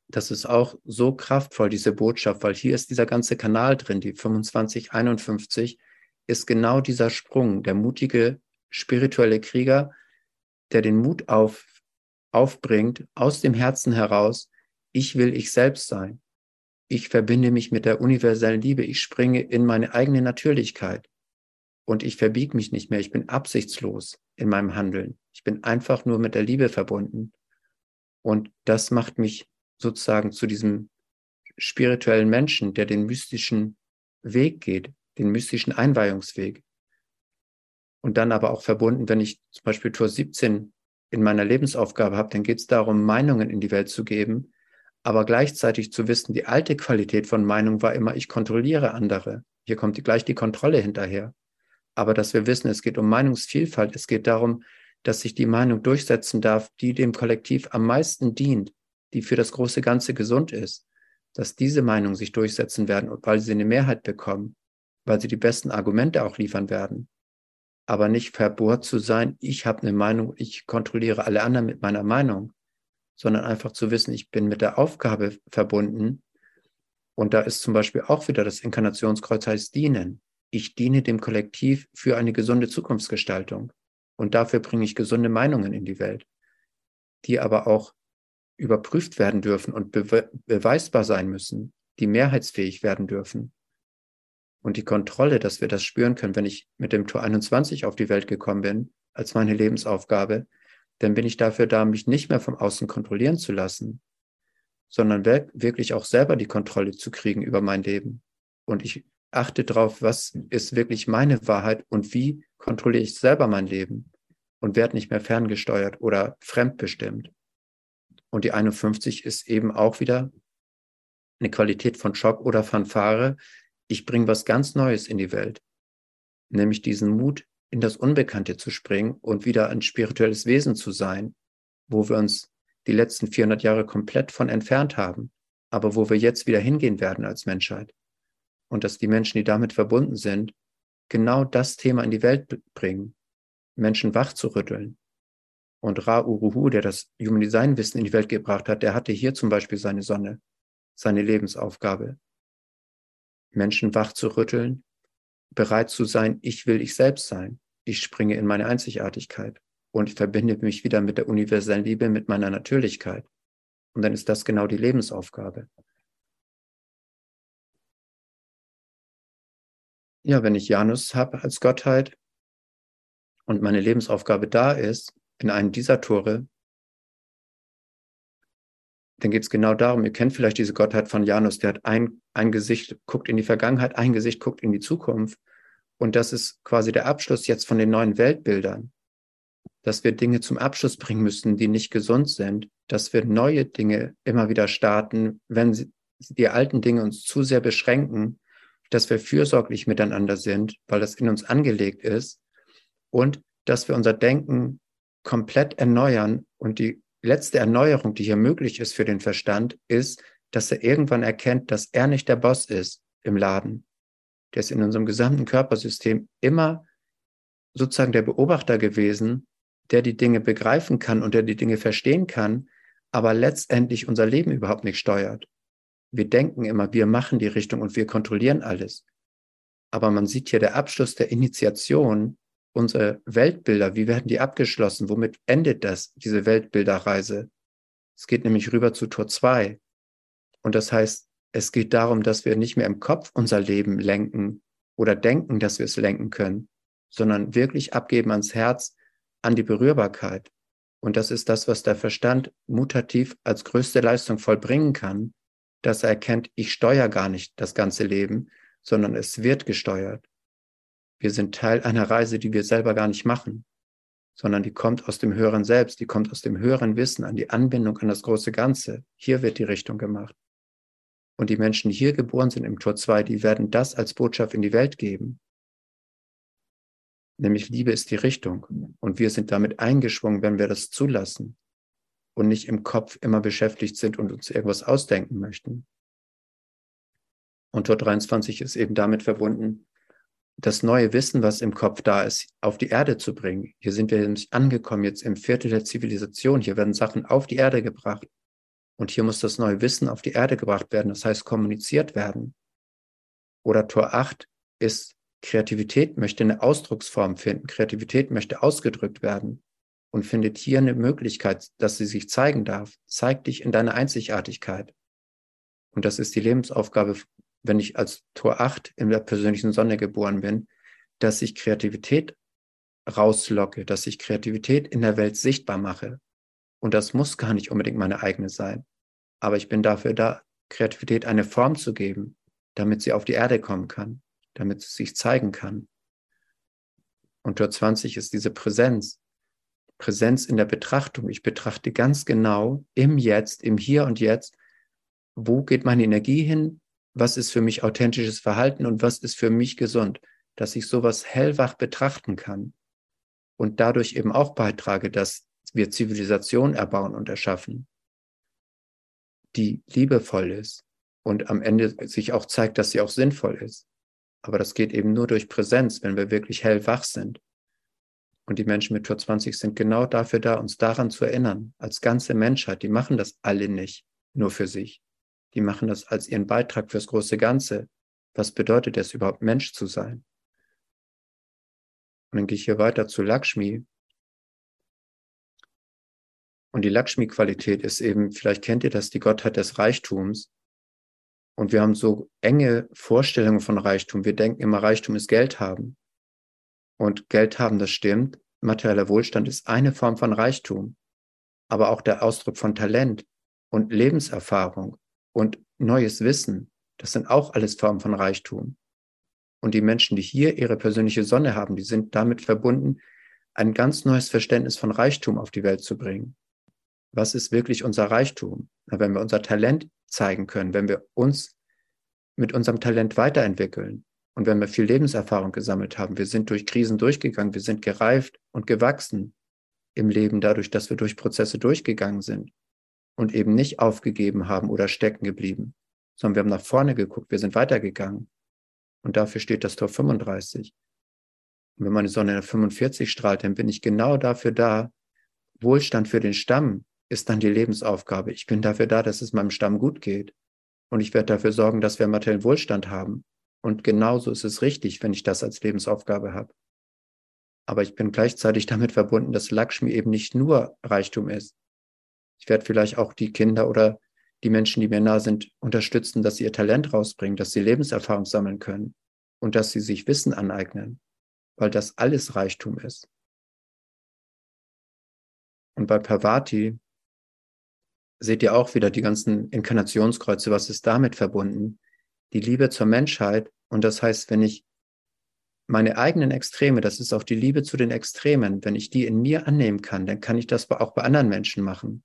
das ist auch so kraftvoll, diese Botschaft, weil hier ist dieser ganze Kanal drin, die 2551, ist genau dieser Sprung, der mutige spirituelle Krieger, der den Mut auf, aufbringt, aus dem Herzen heraus, ich will ich selbst sein. Ich verbinde mich mit der universellen Liebe. Ich springe in meine eigene Natürlichkeit und ich verbiege mich nicht mehr. Ich bin absichtslos in meinem Handeln. Ich bin einfach nur mit der Liebe verbunden. Und das macht mich sozusagen zu diesem spirituellen Menschen, der den mystischen Weg geht, den mystischen Einweihungsweg. Und dann aber auch verbunden, wenn ich zum Beispiel Tor 17 in meiner Lebensaufgabe habe, dann geht es darum, Meinungen in die Welt zu geben, aber gleichzeitig zu wissen, die alte Qualität von Meinung war immer, ich kontrolliere andere. Hier kommt gleich die Kontrolle hinterher aber dass wir wissen, es geht um Meinungsvielfalt, es geht darum, dass sich die Meinung durchsetzen darf, die dem Kollektiv am meisten dient, die für das große Ganze gesund ist, dass diese Meinungen sich durchsetzen werden, weil sie eine Mehrheit bekommen, weil sie die besten Argumente auch liefern werden. Aber nicht verbohrt zu sein, ich habe eine Meinung, ich kontrolliere alle anderen mit meiner Meinung, sondern einfach zu wissen, ich bin mit der Aufgabe verbunden. Und da ist zum Beispiel auch wieder das Inkarnationskreuz heißt dienen ich diene dem Kollektiv für eine gesunde Zukunftsgestaltung. Und dafür bringe ich gesunde Meinungen in die Welt, die aber auch überprüft werden dürfen und bewe beweisbar sein müssen, die mehrheitsfähig werden dürfen. Und die Kontrolle, dass wir das spüren können, wenn ich mit dem Tor 21 auf die Welt gekommen bin, als meine Lebensaufgabe, dann bin ich dafür da, mich nicht mehr vom Außen kontrollieren zu lassen, sondern wirklich auch selber die Kontrolle zu kriegen über mein Leben. Und ich achte darauf, was ist wirklich meine Wahrheit und wie kontrolliere ich selber mein Leben und werde nicht mehr ferngesteuert oder fremdbestimmt. Und die 51 ist eben auch wieder eine Qualität von Schock oder Fanfare. Ich bringe was ganz Neues in die Welt, nämlich diesen Mut, in das Unbekannte zu springen und wieder ein spirituelles Wesen zu sein, wo wir uns die letzten 400 Jahre komplett von entfernt haben, aber wo wir jetzt wieder hingehen werden als Menschheit. Und dass die Menschen, die damit verbunden sind, genau das Thema in die Welt bringen, Menschen wach zu rütteln. Und Ra Uruhu, der das Human Design Wissen in die Welt gebracht hat, der hatte hier zum Beispiel seine Sonne, seine Lebensaufgabe. Menschen wach zu rütteln, bereit zu sein, ich will ich selbst sein. Ich springe in meine Einzigartigkeit und ich verbinde mich wieder mit der universellen Liebe, mit meiner Natürlichkeit. Und dann ist das genau die Lebensaufgabe. Ja, wenn ich Janus habe als Gottheit und meine Lebensaufgabe da ist, in einem dieser Tore, dann geht es genau darum, ihr kennt vielleicht diese Gottheit von Janus, der hat ein, ein Gesicht, guckt in die Vergangenheit, ein Gesicht guckt in die Zukunft. Und das ist quasi der Abschluss jetzt von den neuen Weltbildern dass wir Dinge zum Abschluss bringen müssen, die nicht gesund sind, dass wir neue Dinge immer wieder starten, wenn sie, die alten Dinge uns zu sehr beschränken, dass wir fürsorglich miteinander sind, weil das in uns angelegt ist und dass wir unser Denken komplett erneuern und die letzte Erneuerung, die hier möglich ist für den Verstand, ist, dass er irgendwann erkennt, dass er nicht der Boss ist im Laden. Der ist in unserem gesamten Körpersystem immer sozusagen der Beobachter gewesen der die Dinge begreifen kann und der die Dinge verstehen kann, aber letztendlich unser Leben überhaupt nicht steuert. Wir denken immer, wir machen die Richtung und wir kontrollieren alles. Aber man sieht hier der Abschluss der Initiation, unsere Weltbilder, wie werden die abgeschlossen? Womit endet das, diese Weltbilderreise? Es geht nämlich rüber zu Tor 2. Und das heißt, es geht darum, dass wir nicht mehr im Kopf unser Leben lenken oder denken, dass wir es lenken können, sondern wirklich abgeben ans Herz, an die Berührbarkeit. Und das ist das, was der Verstand mutativ als größte Leistung vollbringen kann, dass er erkennt, ich steuere gar nicht das ganze Leben, sondern es wird gesteuert. Wir sind Teil einer Reise, die wir selber gar nicht machen, sondern die kommt aus dem höheren Selbst, die kommt aus dem höheren Wissen an die Anbindung an das große Ganze. Hier wird die Richtung gemacht. Und die Menschen, die hier geboren sind im Tor 2, die werden das als Botschaft in die Welt geben. Nämlich Liebe ist die Richtung. Und wir sind damit eingeschwungen, wenn wir das zulassen und nicht im Kopf immer beschäftigt sind und uns irgendwas ausdenken möchten. Und Tor 23 ist eben damit verbunden, das neue Wissen, was im Kopf da ist, auf die Erde zu bringen. Hier sind wir nämlich angekommen, jetzt im Viertel der Zivilisation. Hier werden Sachen auf die Erde gebracht. Und hier muss das neue Wissen auf die Erde gebracht werden, das heißt kommuniziert werden. Oder Tor 8 ist Kreativität möchte eine Ausdrucksform finden. Kreativität möchte ausgedrückt werden und findet hier eine Möglichkeit, dass sie sich zeigen darf. Zeig dich in deiner Einzigartigkeit. Und das ist die Lebensaufgabe, wenn ich als Tor 8 in der persönlichen Sonne geboren bin, dass ich Kreativität rauslocke, dass ich Kreativität in der Welt sichtbar mache. Und das muss gar nicht unbedingt meine eigene sein. Aber ich bin dafür da, Kreativität eine Form zu geben, damit sie auf die Erde kommen kann damit es sich zeigen kann. Und Tor 20 ist diese Präsenz. Präsenz in der Betrachtung. Ich betrachte ganz genau im Jetzt, im Hier und Jetzt, wo geht meine Energie hin, was ist für mich authentisches Verhalten und was ist für mich gesund, dass ich sowas hellwach betrachten kann und dadurch eben auch beitrage, dass wir Zivilisation erbauen und erschaffen, die liebevoll ist und am Ende sich auch zeigt, dass sie auch sinnvoll ist. Aber das geht eben nur durch Präsenz, wenn wir wirklich hellwach sind. Und die Menschen mit Tor 20 sind genau dafür da, uns daran zu erinnern, als ganze Menschheit. Die machen das alle nicht nur für sich. Die machen das als ihren Beitrag fürs große Ganze. Was bedeutet es überhaupt, Mensch zu sein? Und dann gehe ich hier weiter zu Lakshmi. Und die Lakshmi-Qualität ist eben, vielleicht kennt ihr das, die Gottheit des Reichtums. Und wir haben so enge Vorstellungen von Reichtum. Wir denken immer, Reichtum ist Geld haben. Und Geld haben, das stimmt. Materieller Wohlstand ist eine Form von Reichtum. Aber auch der Ausdruck von Talent, und Lebenserfahrung und neues Wissen, das sind auch alles Formen von Reichtum. Und die Menschen, die hier ihre persönliche Sonne haben, die sind damit verbunden, ein ganz neues Verständnis von Reichtum auf die Welt zu bringen. Was ist wirklich unser Reichtum? Wenn wir unser Talent zeigen können, wenn wir uns mit unserem Talent weiterentwickeln und wenn wir viel Lebenserfahrung gesammelt haben, wir sind durch Krisen durchgegangen, wir sind gereift und gewachsen im Leben dadurch, dass wir durch Prozesse durchgegangen sind und eben nicht aufgegeben haben oder stecken geblieben, sondern wir haben nach vorne geguckt, wir sind weitergegangen. Und dafür steht das Tor 35. Und wenn meine Sonne in der 45 strahlt, dann bin ich genau dafür da. Wohlstand für den Stamm ist dann die Lebensaufgabe. Ich bin dafür da, dass es meinem Stamm gut geht. Und ich werde dafür sorgen, dass wir materiellen Wohlstand haben. Und genauso ist es richtig, wenn ich das als Lebensaufgabe habe. Aber ich bin gleichzeitig damit verbunden, dass Lakshmi eben nicht nur Reichtum ist. Ich werde vielleicht auch die Kinder oder die Menschen, die mir nah sind, unterstützen, dass sie ihr Talent rausbringen, dass sie Lebenserfahrung sammeln können und dass sie sich Wissen aneignen, weil das alles Reichtum ist. Und bei Parvati seht ihr auch wieder die ganzen Inkarnationskreuze, was ist damit verbunden? Die Liebe zur Menschheit. Und das heißt, wenn ich meine eigenen Extreme, das ist auch die Liebe zu den Extremen, wenn ich die in mir annehmen kann, dann kann ich das auch bei anderen Menschen machen.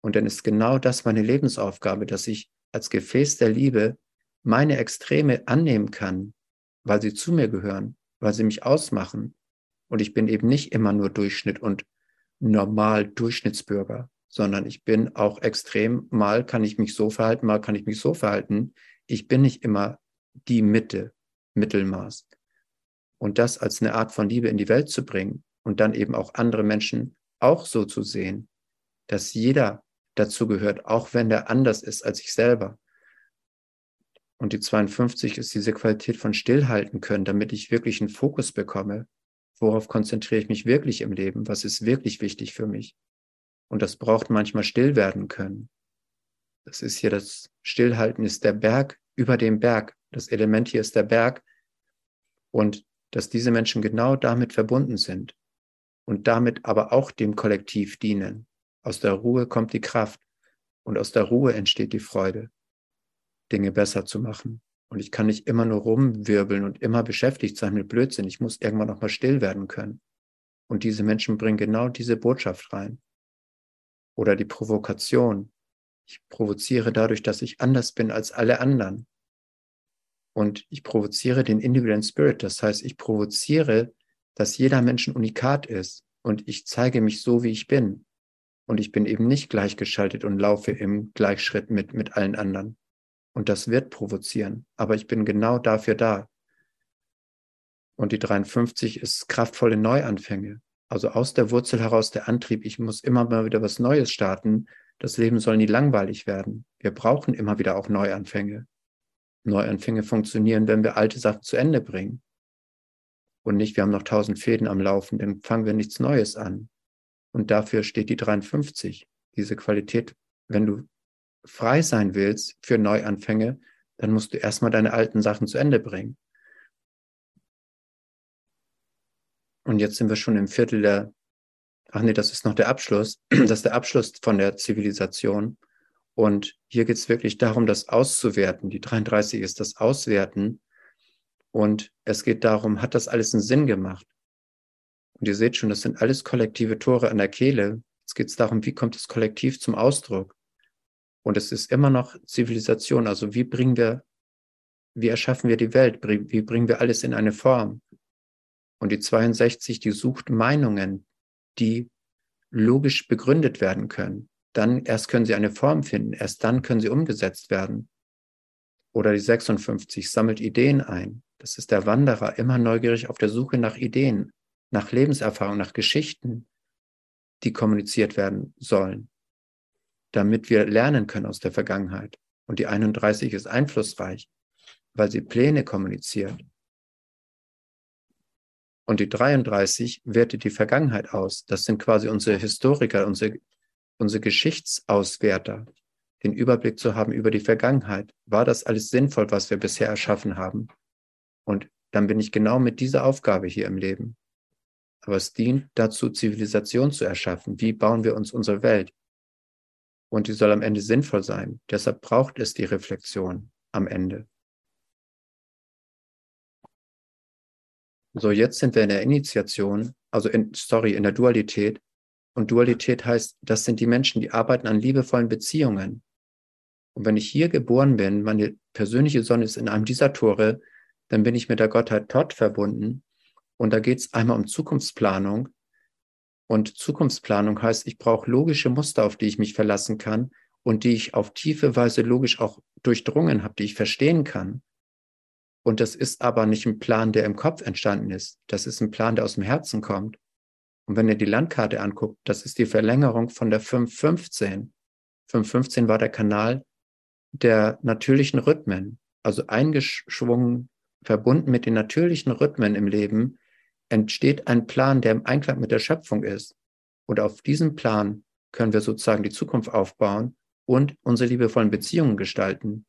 Und dann ist genau das meine Lebensaufgabe, dass ich als Gefäß der Liebe meine Extreme annehmen kann, weil sie zu mir gehören, weil sie mich ausmachen. Und ich bin eben nicht immer nur Durchschnitt und normal Durchschnittsbürger, sondern ich bin auch extrem, mal kann ich mich so verhalten, mal kann ich mich so verhalten. Ich bin nicht immer die Mitte, Mittelmaß. Und das als eine Art von Liebe in die Welt zu bringen und dann eben auch andere Menschen auch so zu sehen, dass jeder dazu gehört, auch wenn der anders ist als ich selber. Und die 52 ist diese Qualität von Stillhalten können, damit ich wirklich einen Fokus bekomme. Worauf konzentriere ich mich wirklich im Leben? Was ist wirklich wichtig für mich? Und das braucht manchmal still werden können. Das ist hier das Stillhalten ist der Berg über dem Berg. Das Element hier ist der Berg. Und dass diese Menschen genau damit verbunden sind und damit aber auch dem Kollektiv dienen. Aus der Ruhe kommt die Kraft und aus der Ruhe entsteht die Freude, Dinge besser zu machen. Und ich kann nicht immer nur rumwirbeln und immer beschäftigt sein mit Blödsinn. Ich muss irgendwann noch mal still werden können. Und diese Menschen bringen genau diese Botschaft rein. Oder die Provokation. Ich provoziere dadurch, dass ich anders bin als alle anderen. Und ich provoziere den individuellen Spirit. Das heißt, ich provoziere, dass jeder Mensch ein Unikat ist. Und ich zeige mich so, wie ich bin. Und ich bin eben nicht gleichgeschaltet und laufe im Gleichschritt mit, mit allen anderen. Und das wird provozieren. Aber ich bin genau dafür da. Und die 53 ist kraftvolle Neuanfänge. Also aus der Wurzel heraus der Antrieb, ich muss immer mal wieder was Neues starten. Das Leben soll nie langweilig werden. Wir brauchen immer wieder auch Neuanfänge. Neuanfänge funktionieren, wenn wir alte Sachen zu Ende bringen. Und nicht, wir haben noch tausend Fäden am Laufen, dann fangen wir nichts Neues an. Und dafür steht die 53, diese Qualität. Wenn du frei sein willst für Neuanfänge, dann musst du erstmal deine alten Sachen zu Ende bringen. Und jetzt sind wir schon im Viertel der, ach nee, das ist noch der Abschluss, das ist der Abschluss von der Zivilisation. Und hier geht es wirklich darum, das auszuwerten. Die 33 ist das Auswerten. Und es geht darum, hat das alles einen Sinn gemacht? Und ihr seht schon, das sind alles kollektive Tore an der Kehle. Jetzt geht es darum, wie kommt das Kollektiv zum Ausdruck? Und es ist immer noch Zivilisation. Also wie bringen wir, wie erschaffen wir die Welt? Wie bringen wir alles in eine Form? Und die 62, die sucht Meinungen, die logisch begründet werden können dann erst können sie eine Form finden, erst dann können sie umgesetzt werden. Oder die 56 sammelt Ideen ein. Das ist der Wanderer, immer neugierig auf der Suche nach Ideen, nach Lebenserfahrung, nach Geschichten, die kommuniziert werden sollen, damit wir lernen können aus der Vergangenheit. Und die 31 ist einflussreich, weil sie Pläne kommuniziert. Und die 33 wertet die Vergangenheit aus. Das sind quasi unsere Historiker, unsere unsere Geschichtsauswerter, den Überblick zu haben über die Vergangenheit. War das alles sinnvoll, was wir bisher erschaffen haben? Und dann bin ich genau mit dieser Aufgabe hier im Leben. Aber es dient dazu, Zivilisation zu erschaffen. Wie bauen wir uns unsere Welt? und die soll am Ende sinnvoll sein. Deshalb braucht es die Reflexion am Ende. So, jetzt sind wir in der Initiation, also in, sorry, in der Dualität. Und Dualität heißt, das sind die Menschen, die arbeiten an liebevollen Beziehungen. Und wenn ich hier geboren bin, meine persönliche Sonne ist in einem dieser Tore, dann bin ich mit der Gottheit Todd verbunden. Und da geht es einmal um Zukunftsplanung. Und Zukunftsplanung heißt, ich brauche logische Muster, auf die ich mich verlassen kann und die ich auf tiefe Weise logisch auch durchdrungen habe, die ich verstehen kann. Und das ist aber nicht ein Plan, der im Kopf entstanden ist. Das ist ein Plan, der aus dem Herzen kommt. Und wenn ihr die Landkarte anguckt, das ist die Verlängerung von der 515. 515 war der Kanal der natürlichen Rhythmen, also eingeschwungen, verbunden mit den natürlichen Rhythmen im Leben, entsteht ein Plan, der im Einklang mit der Schöpfung ist. Und auf diesem Plan können wir sozusagen die Zukunft aufbauen und unsere liebevollen Beziehungen gestalten.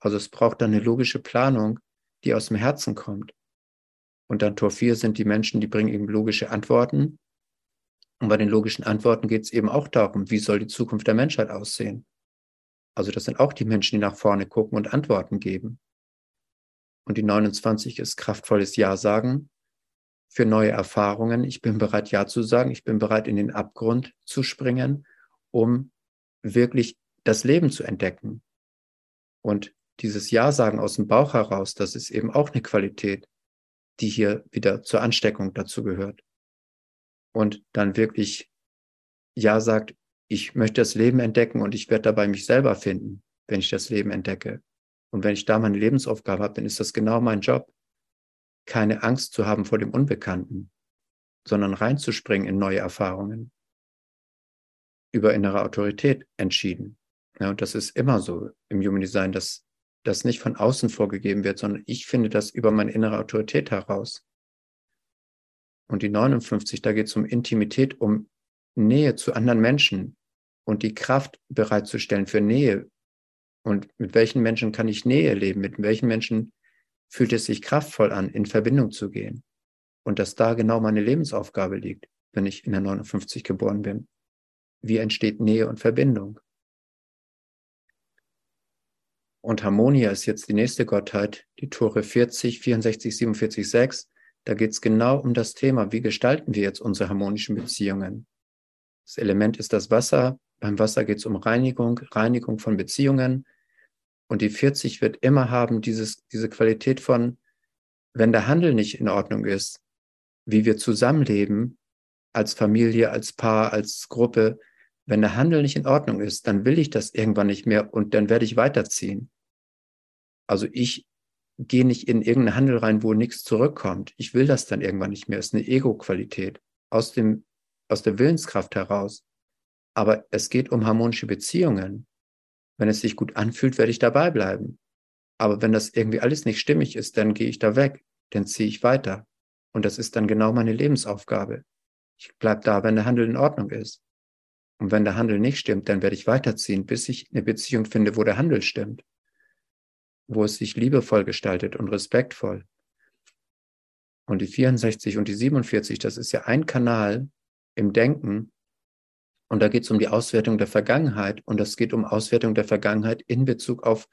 Also es braucht dann eine logische Planung, die aus dem Herzen kommt. Und dann Tor 4 sind die Menschen, die bringen eben logische Antworten. Und bei den logischen Antworten geht es eben auch darum, wie soll die Zukunft der Menschheit aussehen. Also das sind auch die Menschen, die nach vorne gucken und Antworten geben. Und die 29 ist kraftvolles Ja sagen für neue Erfahrungen. Ich bin bereit, Ja zu sagen. Ich bin bereit, in den Abgrund zu springen, um wirklich das Leben zu entdecken. Und dieses Ja sagen aus dem Bauch heraus, das ist eben auch eine Qualität, die hier wieder zur Ansteckung dazu gehört. Und dann wirklich Ja sagt, ich möchte das Leben entdecken und ich werde dabei mich selber finden, wenn ich das Leben entdecke. Und wenn ich da meine Lebensaufgabe habe, dann ist das genau mein Job. Keine Angst zu haben vor dem Unbekannten, sondern reinzuspringen in neue Erfahrungen. Über innere Autorität entschieden. Ja, und das ist immer so im Human Design, dass das nicht von außen vorgegeben wird, sondern ich finde das über meine innere Autorität heraus. Und die 59, da geht es um Intimität, um Nähe zu anderen Menschen und die Kraft bereitzustellen für Nähe. Und mit welchen Menschen kann ich Nähe leben? Mit welchen Menschen fühlt es sich kraftvoll an, in Verbindung zu gehen? Und dass da genau meine Lebensaufgabe liegt, wenn ich in der 59 geboren bin. Wie entsteht Nähe und Verbindung? Und Harmonia ist jetzt die nächste Gottheit, die Tore 40, 64, 47, 6. Da geht es genau um das Thema, wie gestalten wir jetzt unsere harmonischen Beziehungen? Das Element ist das Wasser. Beim Wasser geht es um Reinigung, Reinigung von Beziehungen. Und die 40 wird immer haben dieses, diese Qualität von, wenn der Handel nicht in Ordnung ist, wie wir zusammenleben, als Familie, als Paar, als Gruppe, wenn der Handel nicht in Ordnung ist, dann will ich das irgendwann nicht mehr und dann werde ich weiterziehen. Also ich gehe nicht in irgendeinen Handel rein, wo nichts zurückkommt. Ich will das dann irgendwann nicht mehr. Es ist eine Ego-Qualität aus dem aus der Willenskraft heraus. Aber es geht um harmonische Beziehungen. Wenn es sich gut anfühlt, werde ich dabei bleiben. Aber wenn das irgendwie alles nicht stimmig ist, dann gehe ich da weg, dann ziehe ich weiter. Und das ist dann genau meine Lebensaufgabe. Ich bleibe da, wenn der Handel in Ordnung ist. Und wenn der Handel nicht stimmt, dann werde ich weiterziehen, bis ich eine Beziehung finde, wo der Handel stimmt. Wo es sich liebevoll gestaltet und respektvoll. Und die 64 und die 47, das ist ja ein Kanal, im Denken. Und da geht es um die Auswertung der Vergangenheit und das geht um Auswertung der Vergangenheit in Bezug auf,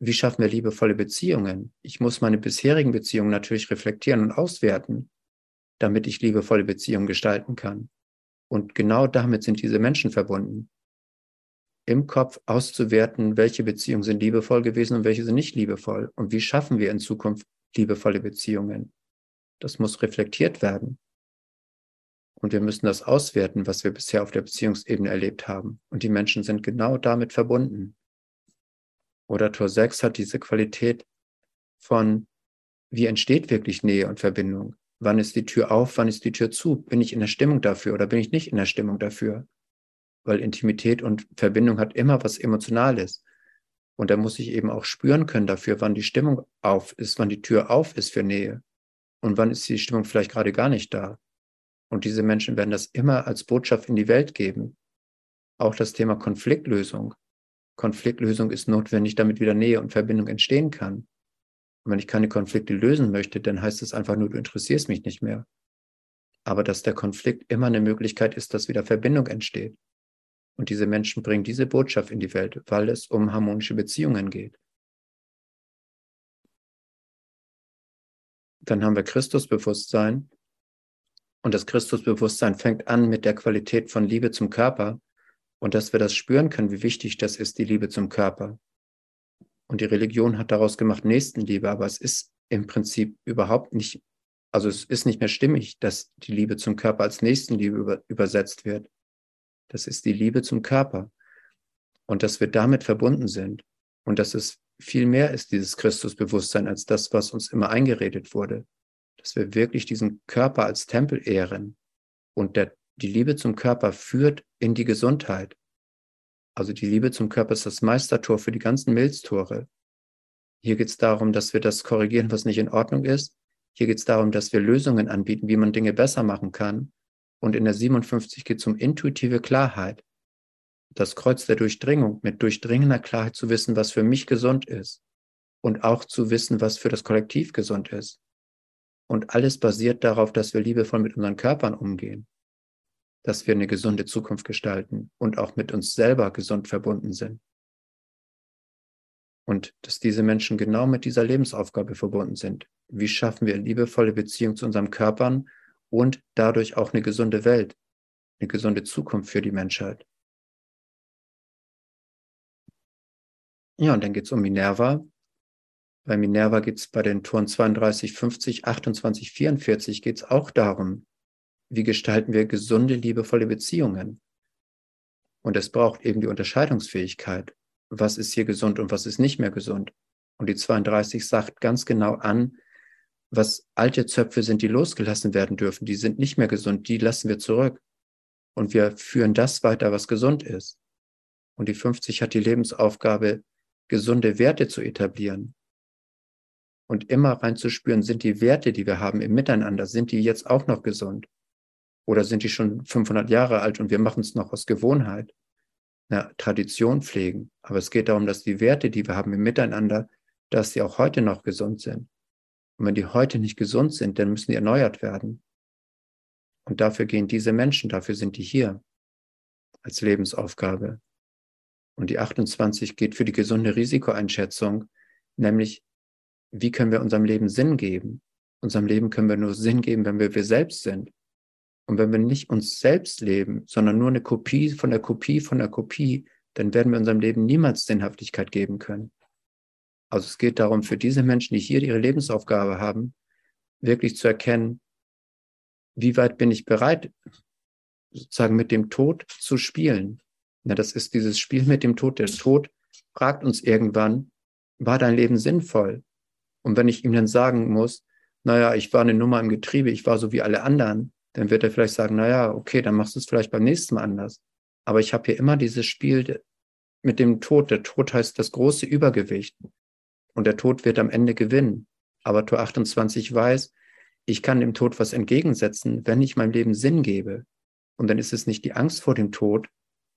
wie schaffen wir liebevolle Beziehungen. Ich muss meine bisherigen Beziehungen natürlich reflektieren und auswerten, damit ich liebevolle Beziehungen gestalten kann. Und genau damit sind diese Menschen verbunden. Im Kopf auszuwerten, welche Beziehungen sind liebevoll gewesen und welche sind nicht liebevoll. Und wie schaffen wir in Zukunft liebevolle Beziehungen. Das muss reflektiert werden. Und wir müssen das auswerten, was wir bisher auf der Beziehungsebene erlebt haben. Und die Menschen sind genau damit verbunden. Oder Tor 6 hat diese Qualität von, wie entsteht wirklich Nähe und Verbindung? Wann ist die Tür auf, wann ist die Tür zu? Bin ich in der Stimmung dafür oder bin ich nicht in der Stimmung dafür? Weil Intimität und Verbindung hat immer was Emotionales. Und da muss ich eben auch spüren können dafür, wann die Stimmung auf ist, wann die Tür auf ist für Nähe. Und wann ist die Stimmung vielleicht gerade gar nicht da. Und diese Menschen werden das immer als Botschaft in die Welt geben. Auch das Thema Konfliktlösung. Konfliktlösung ist notwendig, damit wieder Nähe und Verbindung entstehen kann. Und wenn ich keine Konflikte lösen möchte, dann heißt es einfach nur, du interessierst mich nicht mehr. Aber dass der Konflikt immer eine Möglichkeit ist, dass wieder Verbindung entsteht. Und diese Menschen bringen diese Botschaft in die Welt, weil es um harmonische Beziehungen geht. Dann haben wir Christusbewusstsein. Und das Christusbewusstsein fängt an mit der Qualität von Liebe zum Körper und dass wir das spüren können, wie wichtig das ist, die Liebe zum Körper. Und die Religion hat daraus gemacht Nächstenliebe, aber es ist im Prinzip überhaupt nicht, also es ist nicht mehr stimmig, dass die Liebe zum Körper als Nächstenliebe über, übersetzt wird. Das ist die Liebe zum Körper. Und dass wir damit verbunden sind. Und dass es viel mehr ist, dieses Christusbewusstsein, als das, was uns immer eingeredet wurde. Dass wir wirklich diesen Körper als Tempel ehren. Und der, die Liebe zum Körper führt in die Gesundheit. Also die Liebe zum Körper ist das Meistertor für die ganzen Milztore. Hier geht es darum, dass wir das korrigieren, was nicht in Ordnung ist. Hier geht es darum, dass wir Lösungen anbieten, wie man Dinge besser machen kann. Und in der 57 geht es um intuitive Klarheit. Das Kreuz der Durchdringung, mit durchdringender Klarheit zu wissen, was für mich gesund ist. Und auch zu wissen, was für das Kollektiv gesund ist. Und alles basiert darauf, dass wir liebevoll mit unseren Körpern umgehen. Dass wir eine gesunde Zukunft gestalten und auch mit uns selber gesund verbunden sind. Und dass diese Menschen genau mit dieser Lebensaufgabe verbunden sind. Wie schaffen wir liebevolle Beziehung zu unseren Körpern und dadurch auch eine gesunde Welt, eine gesunde Zukunft für die Menschheit. Ja, und dann geht es um Minerva. Bei Minerva geht es bei den Toren 32, 50, 28, 44 geht es auch darum, wie gestalten wir gesunde, liebevolle Beziehungen. Und es braucht eben die Unterscheidungsfähigkeit. Was ist hier gesund und was ist nicht mehr gesund? Und die 32 sagt ganz genau an, was alte Zöpfe sind, die losgelassen werden dürfen, die sind nicht mehr gesund, die lassen wir zurück. Und wir führen das weiter, was gesund ist. Und die 50 hat die Lebensaufgabe, gesunde Werte zu etablieren. Und immer reinzuspüren, sind die Werte, die wir haben im Miteinander, sind die jetzt auch noch gesund? Oder sind die schon 500 Jahre alt und wir machen es noch aus Gewohnheit? Eine Tradition pflegen. Aber es geht darum, dass die Werte, die wir haben im Miteinander, dass sie auch heute noch gesund sind. Und wenn die heute nicht gesund sind, dann müssen die erneuert werden. Und dafür gehen diese Menschen, dafür sind die hier als Lebensaufgabe. Und die 28 geht für die gesunde Risikoeinschätzung, nämlich wie können wir unserem Leben Sinn geben? Unserem Leben können wir nur Sinn geben, wenn wir wir selbst sind. Und wenn wir nicht uns selbst leben, sondern nur eine Kopie von der Kopie von der Kopie, dann werden wir unserem Leben niemals Sinnhaftigkeit geben können. Also es geht darum, für diese Menschen, die hier ihre Lebensaufgabe haben, wirklich zu erkennen, wie weit bin ich bereit, sozusagen mit dem Tod zu spielen. Na, das ist dieses Spiel mit dem Tod. Der Tod fragt uns irgendwann, war dein Leben sinnvoll? Und wenn ich ihm dann sagen muss, naja, ich war eine Nummer im Getriebe, ich war so wie alle anderen, dann wird er vielleicht sagen, naja, okay, dann machst du es vielleicht beim nächsten Mal anders. Aber ich habe hier immer dieses Spiel mit dem Tod. Der Tod heißt das große Übergewicht und der Tod wird am Ende gewinnen. Aber Tor 28 weiß, ich kann dem Tod was entgegensetzen, wenn ich meinem Leben Sinn gebe. Und dann ist es nicht die Angst vor dem Tod,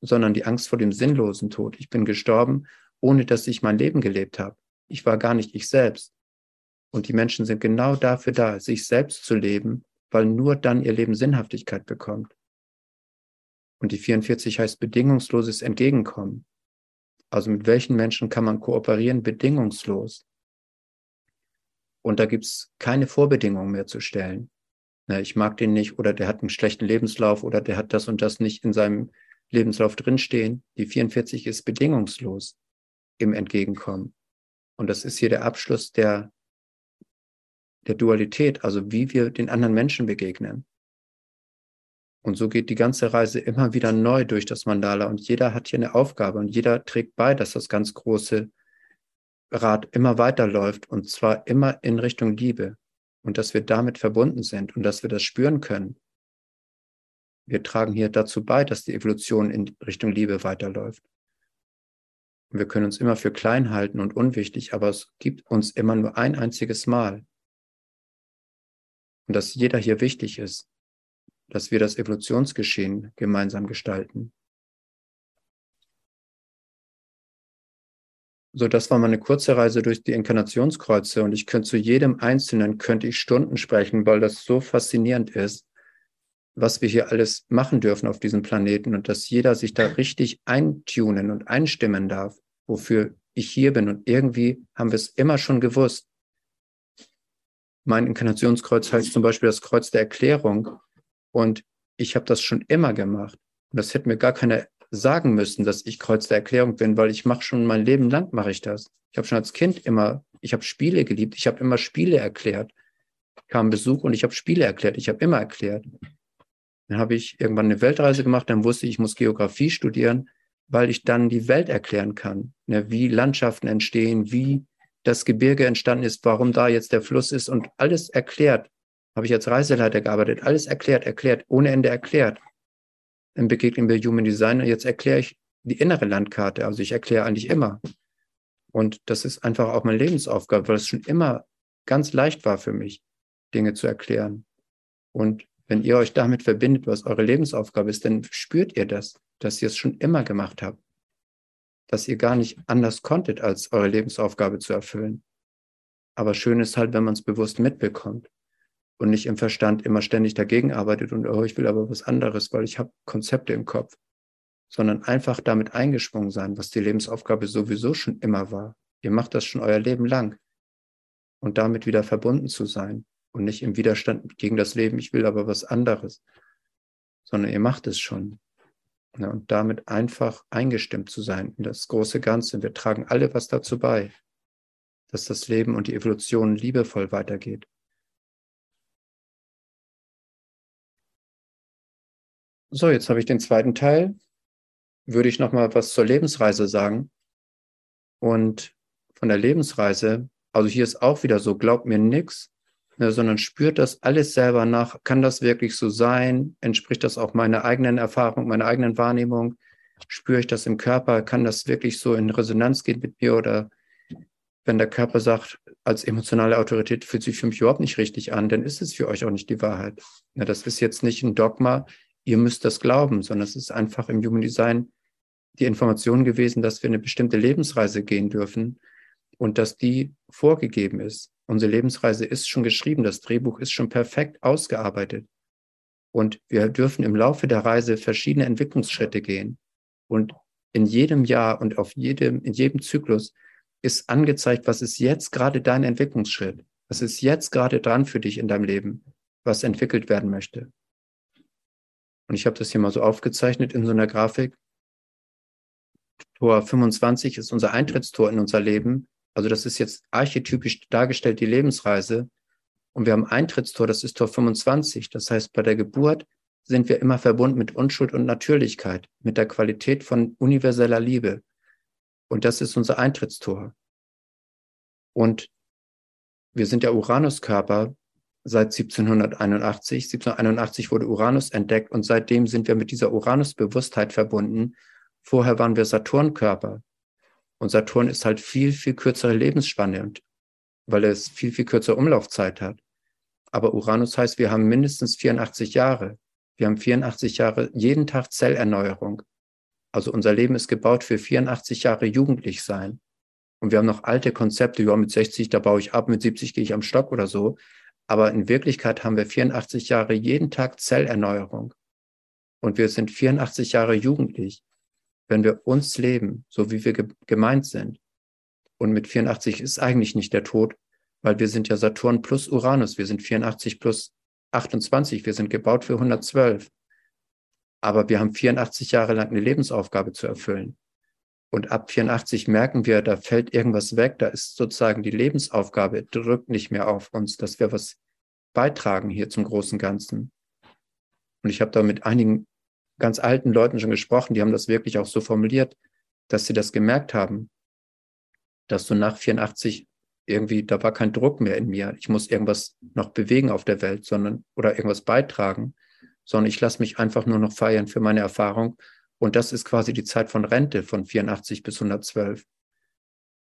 sondern die Angst vor dem sinnlosen Tod. Ich bin gestorben, ohne dass ich mein Leben gelebt habe. Ich war gar nicht ich selbst. Und die Menschen sind genau dafür da, sich selbst zu leben, weil nur dann ihr Leben Sinnhaftigkeit bekommt. Und die 44 heißt bedingungsloses Entgegenkommen. Also mit welchen Menschen kann man kooperieren bedingungslos? Und da gibt es keine Vorbedingungen mehr zu stellen. Na, ich mag den nicht oder der hat einen schlechten Lebenslauf oder der hat das und das nicht in seinem Lebenslauf drinstehen. Die 44 ist bedingungslos im Entgegenkommen. Und das ist hier der Abschluss der, der Dualität, also wie wir den anderen Menschen begegnen. Und so geht die ganze Reise immer wieder neu durch das Mandala und jeder hat hier eine Aufgabe und jeder trägt bei, dass das ganz große Rad immer weiterläuft und zwar immer in Richtung Liebe und dass wir damit verbunden sind und dass wir das spüren können. Wir tragen hier dazu bei, dass die Evolution in Richtung Liebe weiterläuft. Und wir können uns immer für klein halten und unwichtig, aber es gibt uns immer nur ein einziges Mal. Und dass jeder hier wichtig ist dass wir das Evolutionsgeschehen gemeinsam gestalten. So, das war meine kurze Reise durch die Inkarnationskreuze und ich könnte zu jedem Einzelnen könnte ich Stunden sprechen, weil das so faszinierend ist. was wir hier alles machen dürfen auf diesem Planeten und dass jeder sich da richtig eintunen und einstimmen darf, wofür ich hier bin. Und irgendwie haben wir es immer schon gewusst. Mein Inkarnationskreuz heißt zum Beispiel das Kreuz der Erklärung. Und ich habe das schon immer gemacht. Und das hätte mir gar keiner sagen müssen, dass ich Kreuz der Erklärung bin, weil ich mache schon mein Leben lang mache ich das. Ich habe schon als Kind immer, ich habe Spiele geliebt, ich habe immer Spiele erklärt. Kam Besuch und ich habe Spiele erklärt, ich habe immer erklärt. Dann habe ich irgendwann eine Weltreise gemacht, dann wusste ich, ich muss Geografie studieren, weil ich dann die Welt erklären kann, ne, wie Landschaften entstehen, wie das Gebirge entstanden ist, warum da jetzt der Fluss ist und alles erklärt. Habe ich als Reiseleiter gearbeitet, alles erklärt, erklärt, ohne Ende erklärt. Dann begegnen wir Human Designer, jetzt erkläre ich die innere Landkarte, also ich erkläre eigentlich immer. Und das ist einfach auch meine Lebensaufgabe, weil es schon immer ganz leicht war für mich, Dinge zu erklären. Und wenn ihr euch damit verbindet, was eure Lebensaufgabe ist, dann spürt ihr das, dass ihr es schon immer gemacht habt. Dass ihr gar nicht anders konntet, als eure Lebensaufgabe zu erfüllen. Aber schön ist halt, wenn man es bewusst mitbekommt und nicht im Verstand immer ständig dagegen arbeitet und, oh, ich will aber was anderes, weil ich habe Konzepte im Kopf, sondern einfach damit eingesprungen sein, was die Lebensaufgabe sowieso schon immer war. Ihr macht das schon euer Leben lang und damit wieder verbunden zu sein und nicht im Widerstand gegen das Leben, ich will aber was anderes, sondern ihr macht es schon. Ja, und damit einfach eingestimmt zu sein in das große Ganze. Wir tragen alle was dazu bei, dass das Leben und die Evolution liebevoll weitergeht. So, jetzt habe ich den zweiten Teil. Würde ich noch mal was zur Lebensreise sagen. Und von der Lebensreise, also hier ist auch wieder so, glaubt mir nichts, Ne, sondern spürt das alles selber nach. Kann das wirklich so sein? Entspricht das auch meiner eigenen Erfahrung, meiner eigenen Wahrnehmung? Spüre ich das im Körper? Kann das wirklich so in Resonanz gehen mit mir? Oder wenn der Körper sagt, als emotionale Autorität fühlt sich für mich überhaupt nicht richtig an, dann ist es für euch auch nicht die Wahrheit. Ne, das ist jetzt nicht ein Dogma, ihr müsst das glauben, sondern es ist einfach im Human Design die Information gewesen, dass wir eine bestimmte Lebensreise gehen dürfen und dass die vorgegeben ist. Unsere Lebensreise ist schon geschrieben, das Drehbuch ist schon perfekt ausgearbeitet. Und wir dürfen im Laufe der Reise verschiedene Entwicklungsschritte gehen. Und in jedem Jahr und auf jedem, in jedem Zyklus ist angezeigt, was ist jetzt gerade dein Entwicklungsschritt? Was ist jetzt gerade dran für dich in deinem Leben, was entwickelt werden möchte? Und ich habe das hier mal so aufgezeichnet in so einer Grafik. Tor 25 ist unser Eintrittstor in unser Leben. Also das ist jetzt archetypisch dargestellt, die Lebensreise. Und wir haben Eintrittstor, das ist Tor 25. Das heißt, bei der Geburt sind wir immer verbunden mit Unschuld und Natürlichkeit, mit der Qualität von universeller Liebe. Und das ist unser Eintrittstor. Und wir sind der Uranuskörper seit 1781. 1781 wurde Uranus entdeckt und seitdem sind wir mit dieser Uranus-Bewusstheit verbunden. Vorher waren wir Saturnkörper. Und Saturn ist halt viel, viel kürzere Lebensspanne, und, weil es viel, viel kürzere Umlaufzeit hat. Aber Uranus heißt, wir haben mindestens 84 Jahre. Wir haben 84 Jahre jeden Tag Zellerneuerung. Also unser Leben ist gebaut für 84 Jahre jugendlich sein. Und wir haben noch alte Konzepte, ja, mit 60, da baue ich ab, mit 70 gehe ich am Stock oder so. Aber in Wirklichkeit haben wir 84 Jahre jeden Tag Zellerneuerung. Und wir sind 84 Jahre jugendlich wenn wir uns leben, so wie wir ge gemeint sind. Und mit 84 ist eigentlich nicht der Tod, weil wir sind ja Saturn plus Uranus. Wir sind 84 plus 28. Wir sind gebaut für 112. Aber wir haben 84 Jahre lang eine Lebensaufgabe zu erfüllen. Und ab 84 merken wir, da fällt irgendwas weg. Da ist sozusagen die Lebensaufgabe, drückt nicht mehr auf uns, dass wir was beitragen hier zum großen Ganzen. Und ich habe da mit einigen ganz alten Leuten schon gesprochen, die haben das wirklich auch so formuliert, dass sie das gemerkt haben, dass so nach 84 irgendwie, da war kein Druck mehr in mir. Ich muss irgendwas noch bewegen auf der Welt, sondern oder irgendwas beitragen, sondern ich lasse mich einfach nur noch feiern für meine Erfahrung. Und das ist quasi die Zeit von Rente von 84 bis 112.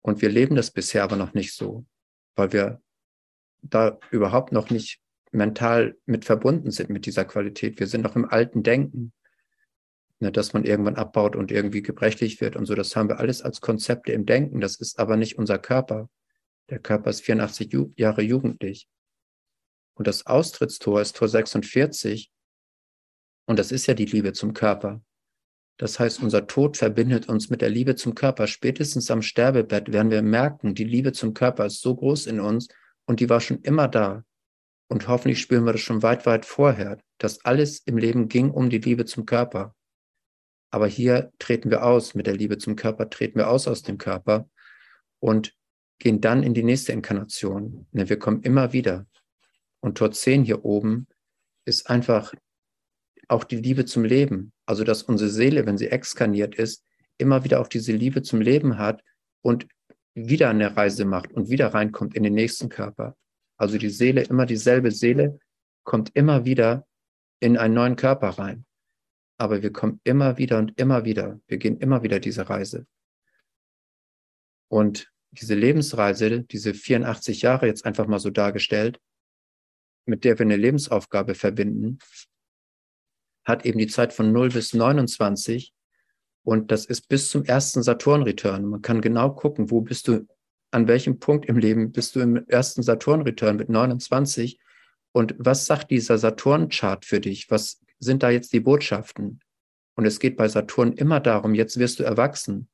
Und wir leben das bisher aber noch nicht so, weil wir da überhaupt noch nicht mental mit verbunden sind mit dieser Qualität. Wir sind noch im alten Denken ne, dass man irgendwann abbaut und irgendwie gebrechlich wird und so. Das haben wir alles als Konzepte im Denken. Das ist aber nicht unser Körper. Der Körper ist 84 Ju Jahre jugendlich. Und das Austrittstor ist Tor 46. Und das ist ja die Liebe zum Körper. Das heißt, unser Tod verbindet uns mit der Liebe zum Körper. Spätestens am Sterbebett werden wir merken, die Liebe zum Körper ist so groß in uns und die war schon immer da. Und hoffentlich spüren wir das schon weit, weit vorher, dass alles im Leben ging um die Liebe zum Körper. Aber hier treten wir aus, mit der Liebe zum Körper treten wir aus aus dem Körper und gehen dann in die nächste Inkarnation. Wir kommen immer wieder. Und Tor 10 hier oben ist einfach auch die Liebe zum Leben. Also, dass unsere Seele, wenn sie exkarniert ist, immer wieder auch diese Liebe zum Leben hat und wieder eine Reise macht und wieder reinkommt in den nächsten Körper. Also die Seele, immer dieselbe Seele, kommt immer wieder in einen neuen Körper rein. Aber wir kommen immer wieder und immer wieder. Wir gehen immer wieder diese Reise. Und diese Lebensreise, diese 84 Jahre jetzt einfach mal so dargestellt, mit der wir eine Lebensaufgabe verbinden, hat eben die Zeit von 0 bis 29 und das ist bis zum ersten Saturn-Return. Man kann genau gucken, wo bist du, an welchem Punkt im Leben bist du im ersten Saturn-Return mit 29 und was sagt dieser Saturn-Chart für dich? Was sind da jetzt die Botschaften? Und es geht bei Saturn immer darum, jetzt wirst du erwachsen.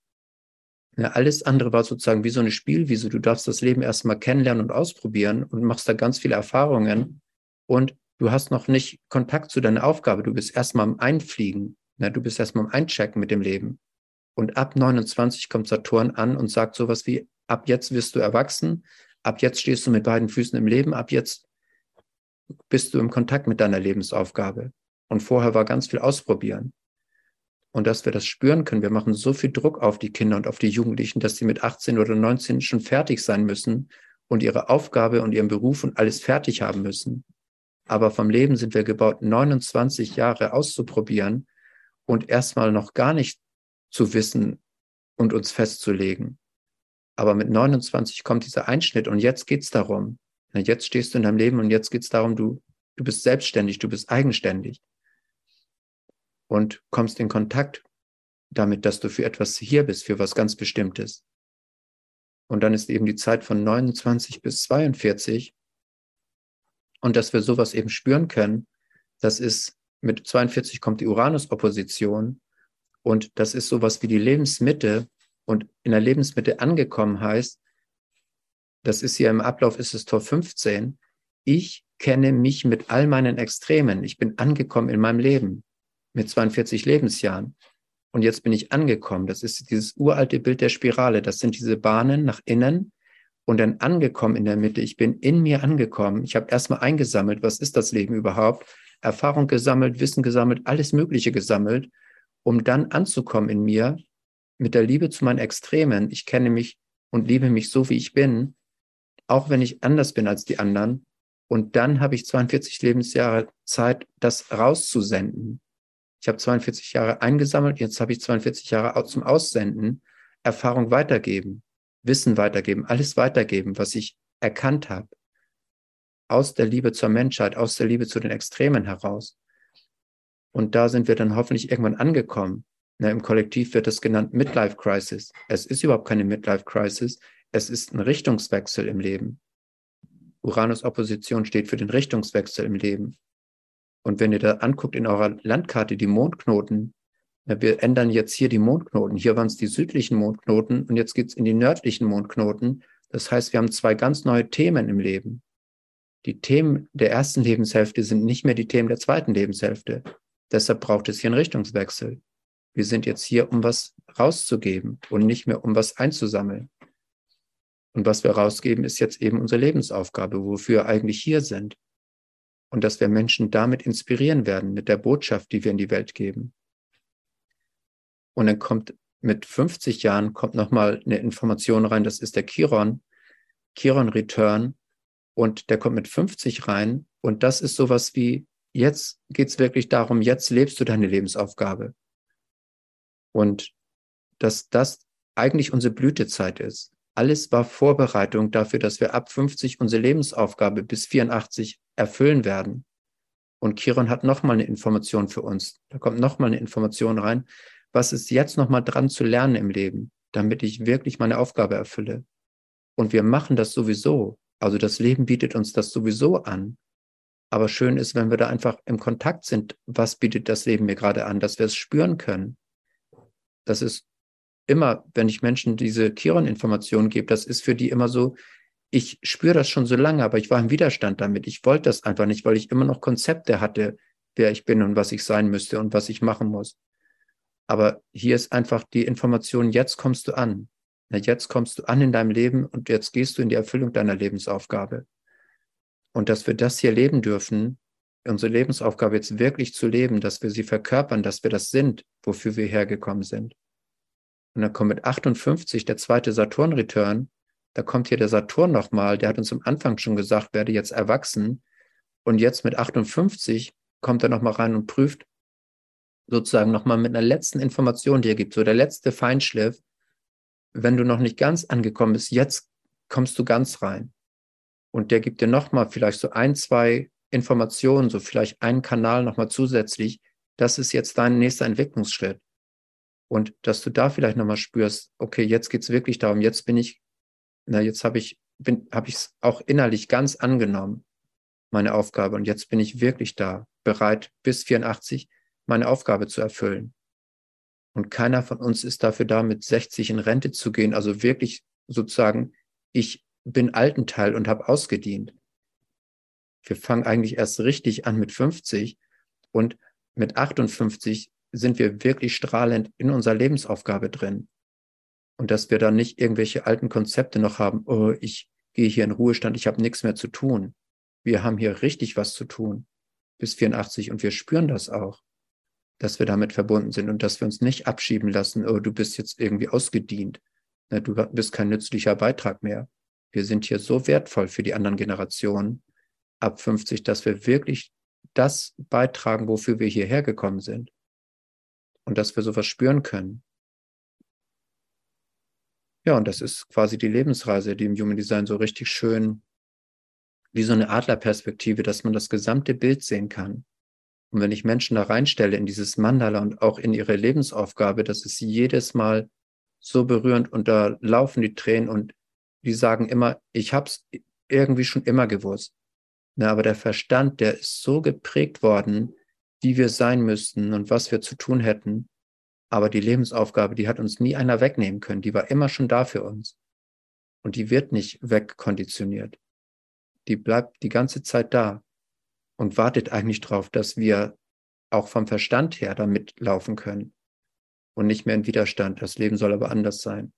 Ja, alles andere war sozusagen wie so eine Spielwiese. Du darfst das Leben erstmal kennenlernen und ausprobieren und machst da ganz viele Erfahrungen. Und du hast noch nicht Kontakt zu deiner Aufgabe. Du bist erstmal am Einfliegen. Ne? Du bist erstmal am Einchecken mit dem Leben. Und ab 29 kommt Saturn an und sagt sowas wie, ab jetzt wirst du erwachsen, ab jetzt stehst du mit beiden Füßen im Leben, ab jetzt bist du im Kontakt mit deiner Lebensaufgabe. Und vorher war ganz viel ausprobieren. Und dass wir das spüren können, wir machen so viel Druck auf die Kinder und auf die Jugendlichen, dass sie mit 18 oder 19 schon fertig sein müssen und ihre Aufgabe und ihren Beruf und alles fertig haben müssen. Aber vom Leben sind wir gebaut, 29 Jahre auszuprobieren und erstmal noch gar nicht zu wissen und uns festzulegen. Aber mit 29 kommt dieser Einschnitt und jetzt geht's darum. Jetzt stehst du in deinem Leben und jetzt geht's darum, du, du bist selbstständig, du bist eigenständig und kommst in Kontakt damit, dass du für etwas hier bist, für was ganz Bestimmtes. Und dann ist eben die Zeit von 29 bis 42, und dass wir sowas eben spüren können, das ist mit 42 kommt die Uranus-Opposition und das ist sowas wie die Lebensmitte und in der Lebensmitte angekommen heißt, das ist hier im Ablauf, ist es Tor 15, ich kenne mich mit all meinen Extremen. Ich bin angekommen in meinem Leben mit 42 Lebensjahren. Und jetzt bin ich angekommen. Das ist dieses uralte Bild der Spirale. Das sind diese Bahnen nach innen und dann angekommen in der Mitte. Ich bin in mir angekommen. Ich habe erstmal eingesammelt, was ist das Leben überhaupt? Erfahrung gesammelt, Wissen gesammelt, alles Mögliche gesammelt, um dann anzukommen in mir mit der Liebe zu meinen Extremen. Ich kenne mich und liebe mich so, wie ich bin, auch wenn ich anders bin als die anderen. Und dann habe ich 42 Lebensjahre Zeit, das rauszusenden. Ich habe 42 Jahre eingesammelt, jetzt habe ich 42 Jahre zum Aussenden, Erfahrung weitergeben. Wissen weitergeben, alles weitergeben, was ich erkannt habe. Aus der Liebe zur Menschheit, aus der Liebe zu den Extremen heraus. Und da sind wir dann hoffentlich irgendwann angekommen. Na, Im Kollektiv wird das genannt Midlife Crisis. Es ist überhaupt keine Midlife Crisis. Es ist ein Richtungswechsel im Leben. Uranus-Opposition steht für den Richtungswechsel im Leben. Und wenn ihr da anguckt in eurer Landkarte die Mondknoten, wir ändern jetzt hier die Mondknoten. Hier waren es die südlichen Mondknoten und jetzt geht es in die nördlichen Mondknoten. Das heißt, wir haben zwei ganz neue Themen im Leben. Die Themen der ersten Lebenshälfte sind nicht mehr die Themen der zweiten Lebenshälfte. Deshalb braucht es hier einen Richtungswechsel. Wir sind jetzt hier, um was rauszugeben und nicht mehr, um was einzusammeln. Und was wir rausgeben, ist jetzt eben unsere Lebensaufgabe, wofür wir eigentlich hier sind. Und dass wir Menschen damit inspirieren werden, mit der Botschaft, die wir in die Welt geben. Und dann kommt mit 50 Jahren kommt nochmal eine Information rein, das ist der Chiron, Chiron Return. Und der kommt mit 50 rein. Und das ist sowas wie, jetzt geht es wirklich darum, jetzt lebst du deine Lebensaufgabe. Und dass das eigentlich unsere Blütezeit ist. Alles war Vorbereitung dafür, dass wir ab 50 unsere Lebensaufgabe bis 84 erfüllen werden. Und Chiron hat nochmal eine Information für uns. Da kommt nochmal eine Information rein, was ist jetzt nochmal dran zu lernen im Leben, damit ich wirklich meine Aufgabe erfülle. Und wir machen das sowieso. Also das Leben bietet uns das sowieso an. Aber schön ist, wenn wir da einfach im Kontakt sind, was bietet das Leben mir gerade an, dass wir es spüren können. Das ist immer, wenn ich Menschen diese Chiron-Informationen gebe, das ist für die immer so, ich spüre das schon so lange, aber ich war im Widerstand damit. Ich wollte das einfach nicht, weil ich immer noch Konzepte hatte, wer ich bin und was ich sein müsste und was ich machen muss. Aber hier ist einfach die Information, jetzt kommst du an. Jetzt kommst du an in deinem Leben und jetzt gehst du in die Erfüllung deiner Lebensaufgabe. Und dass wir das hier leben dürfen, unsere Lebensaufgabe jetzt wirklich zu leben, dass wir sie verkörpern, dass wir das sind, wofür wir hergekommen sind. Und dann kommt mit 58 der zweite Saturn-Return. Da kommt hier der Saturn nochmal, der hat uns am Anfang schon gesagt, werde jetzt erwachsen. Und jetzt mit 58 kommt er nochmal rein und prüft sozusagen nochmal mit einer letzten Information, die er gibt, so der letzte Feinschliff. Wenn du noch nicht ganz angekommen bist, jetzt kommst du ganz rein. Und der gibt dir nochmal vielleicht so ein, zwei Informationen, so vielleicht einen Kanal nochmal zusätzlich. Das ist jetzt dein nächster Entwicklungsschritt. Und dass du da vielleicht nochmal spürst, okay, jetzt geht's wirklich darum, jetzt bin ich, na, jetzt habe ich, bin, habe ich es auch innerlich ganz angenommen, meine Aufgabe. Und jetzt bin ich wirklich da, bereit, bis 84 meine Aufgabe zu erfüllen. Und keiner von uns ist dafür da, mit 60 in Rente zu gehen. Also wirklich sozusagen, ich bin Altenteil und habe ausgedient. Wir fangen eigentlich erst richtig an mit 50 und mit 58 sind wir wirklich strahlend in unserer Lebensaufgabe drin. Und dass wir dann nicht irgendwelche alten Konzepte noch haben, oh, ich gehe hier in Ruhestand, ich habe nichts mehr zu tun. Wir haben hier richtig was zu tun bis 84 und wir spüren das auch, dass wir damit verbunden sind und dass wir uns nicht abschieben lassen, oh, du bist jetzt irgendwie ausgedient, du bist kein nützlicher Beitrag mehr. Wir sind hier so wertvoll für die anderen Generationen ab 50, dass wir wirklich das beitragen, wofür wir hierher gekommen sind und dass wir sowas spüren können. Ja, und das ist quasi die Lebensreise, die im Human Design so richtig schön, wie so eine Adlerperspektive, dass man das gesamte Bild sehen kann. Und wenn ich Menschen da reinstelle in dieses Mandala und auch in ihre Lebensaufgabe, das ist jedes Mal so berührend und da laufen die Tränen und die sagen immer, ich habe es irgendwie schon immer gewusst. Na, aber der Verstand, der ist so geprägt worden, wie wir sein müssten und was wir zu tun hätten. Aber die Lebensaufgabe, die hat uns nie einer wegnehmen können. Die war immer schon da für uns. Und die wird nicht wegkonditioniert. Die bleibt die ganze Zeit da und wartet eigentlich darauf, dass wir auch vom Verstand her damit laufen können und nicht mehr in Widerstand. Das Leben soll aber anders sein,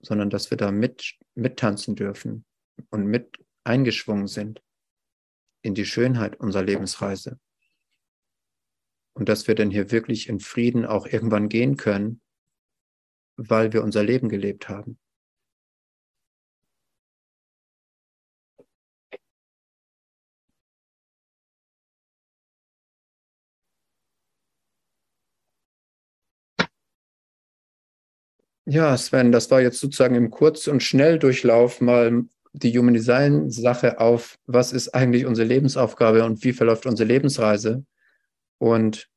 sondern dass wir da mit, mittanzen dürfen und mit eingeschwungen sind in die Schönheit unserer Lebensreise und dass wir dann hier wirklich in Frieden auch irgendwann gehen können, weil wir unser Leben gelebt haben. Ja, Sven, das war jetzt sozusagen im Kurz- und Schnelldurchlauf mal die Human Design Sache auf, was ist eigentlich unsere Lebensaufgabe und wie verläuft unsere Lebensreise. Und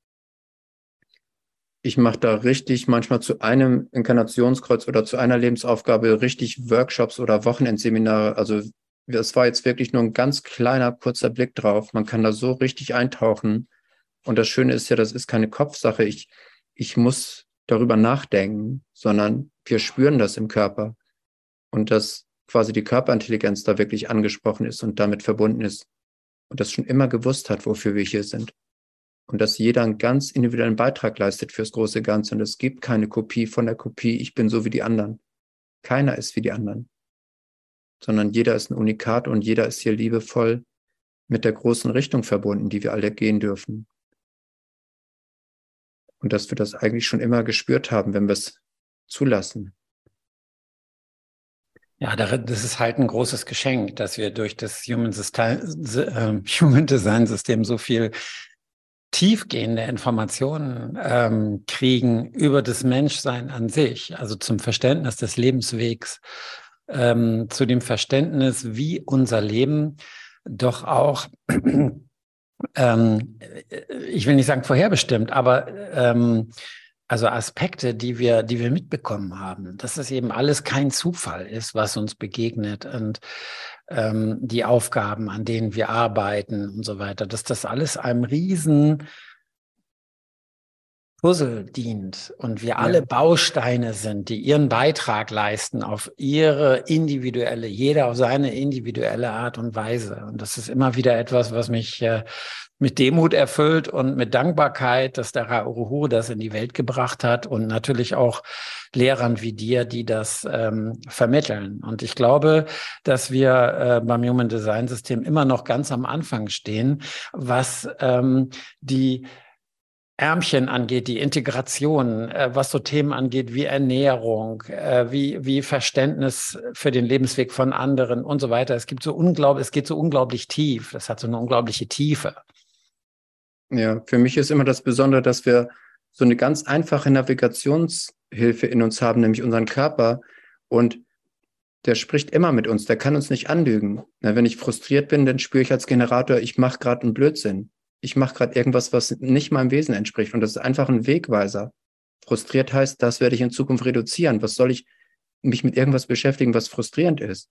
ich mache da richtig manchmal zu einem Inkarnationskreuz oder zu einer Lebensaufgabe richtig Workshops oder Wochenendseminare. Also das war jetzt wirklich nur ein ganz kleiner, kurzer Blick drauf. Man kann da so richtig eintauchen. Und das Schöne ist ja, das ist keine Kopfsache. Ich, ich muss darüber nachdenken, sondern wir spüren das im Körper. Und dass quasi die Körperintelligenz da wirklich angesprochen ist und damit verbunden ist. Und das schon immer gewusst hat, wofür wir hier sind und dass jeder einen ganz individuellen Beitrag leistet fürs große Ganze und es gibt keine Kopie von der Kopie, ich bin so wie die anderen. Keiner ist wie die anderen, sondern jeder ist ein Unikat und jeder ist hier liebevoll mit der großen Richtung verbunden, die wir alle gehen dürfen. Und dass wir das eigentlich schon immer gespürt haben, wenn wir es zulassen. Ja, das ist halt ein großes Geschenk, dass wir durch das Human, System, äh, Human Design System so viel tiefgehende Informationen ähm, kriegen über das Menschsein an sich, also zum Verständnis des Lebenswegs, ähm, zu dem Verständnis, wie unser Leben doch auch, ähm, ich will nicht sagen vorherbestimmt, aber ähm, also Aspekte, die wir, die wir mitbekommen haben, dass es eben alles kein Zufall ist, was uns begegnet und ähm, die Aufgaben, an denen wir arbeiten und so weiter, dass das alles einem riesen Puzzle dient und wir alle Bausteine sind, die ihren Beitrag leisten auf ihre individuelle, jeder auf seine individuelle Art und Weise. Und das ist immer wieder etwas, was mich äh, mit Demut erfüllt und mit Dankbarkeit, dass der Rauruhu das in die Welt gebracht hat und natürlich auch Lehrern wie dir, die das ähm, vermitteln. Und ich glaube, dass wir äh, beim Human Design System immer noch ganz am Anfang stehen, was ähm, die Ärmchen angeht, die Integration, äh, was so Themen angeht wie Ernährung, äh, wie, wie Verständnis für den Lebensweg von anderen und so weiter. Es gibt so unglaublich, es geht so unglaublich tief. Das hat so eine unglaubliche Tiefe. Ja, für mich ist immer das Besondere, dass wir so eine ganz einfache Navigationshilfe in uns haben, nämlich unseren Körper. Und der spricht immer mit uns, der kann uns nicht anlügen. Na, wenn ich frustriert bin, dann spüre ich als Generator, ich mache gerade einen Blödsinn. Ich mache gerade irgendwas, was nicht meinem Wesen entspricht. Und das ist einfach ein Wegweiser. Frustriert heißt, das werde ich in Zukunft reduzieren. Was soll ich mich mit irgendwas beschäftigen, was frustrierend ist?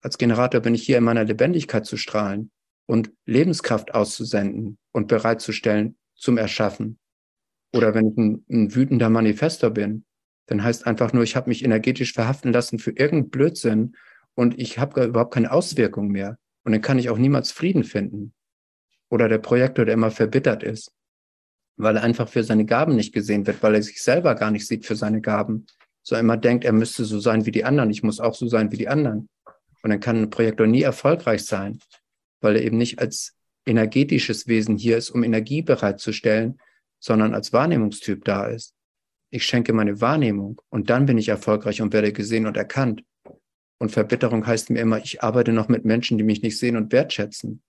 Als Generator bin ich hier in meiner Lebendigkeit zu strahlen und Lebenskraft auszusenden und bereitzustellen zum Erschaffen. Oder wenn ich ein, ein wütender Manifestor bin, dann heißt einfach nur, ich habe mich energetisch verhaften lassen für irgendeinen Blödsinn und ich habe überhaupt keine Auswirkung mehr. Und dann kann ich auch niemals Frieden finden. Oder der Projektor, der immer verbittert ist, weil er einfach für seine Gaben nicht gesehen wird, weil er sich selber gar nicht sieht für seine Gaben, so immer denkt, er müsste so sein wie die anderen, ich muss auch so sein wie die anderen. Und dann kann ein Projektor nie erfolgreich sein, weil er eben nicht als energetisches Wesen hier ist, um Energie bereitzustellen, sondern als Wahrnehmungstyp da ist. Ich schenke meine Wahrnehmung und dann bin ich erfolgreich und werde gesehen und erkannt. Und Verbitterung heißt mir immer, ich arbeite noch mit Menschen, die mich nicht sehen und wertschätzen.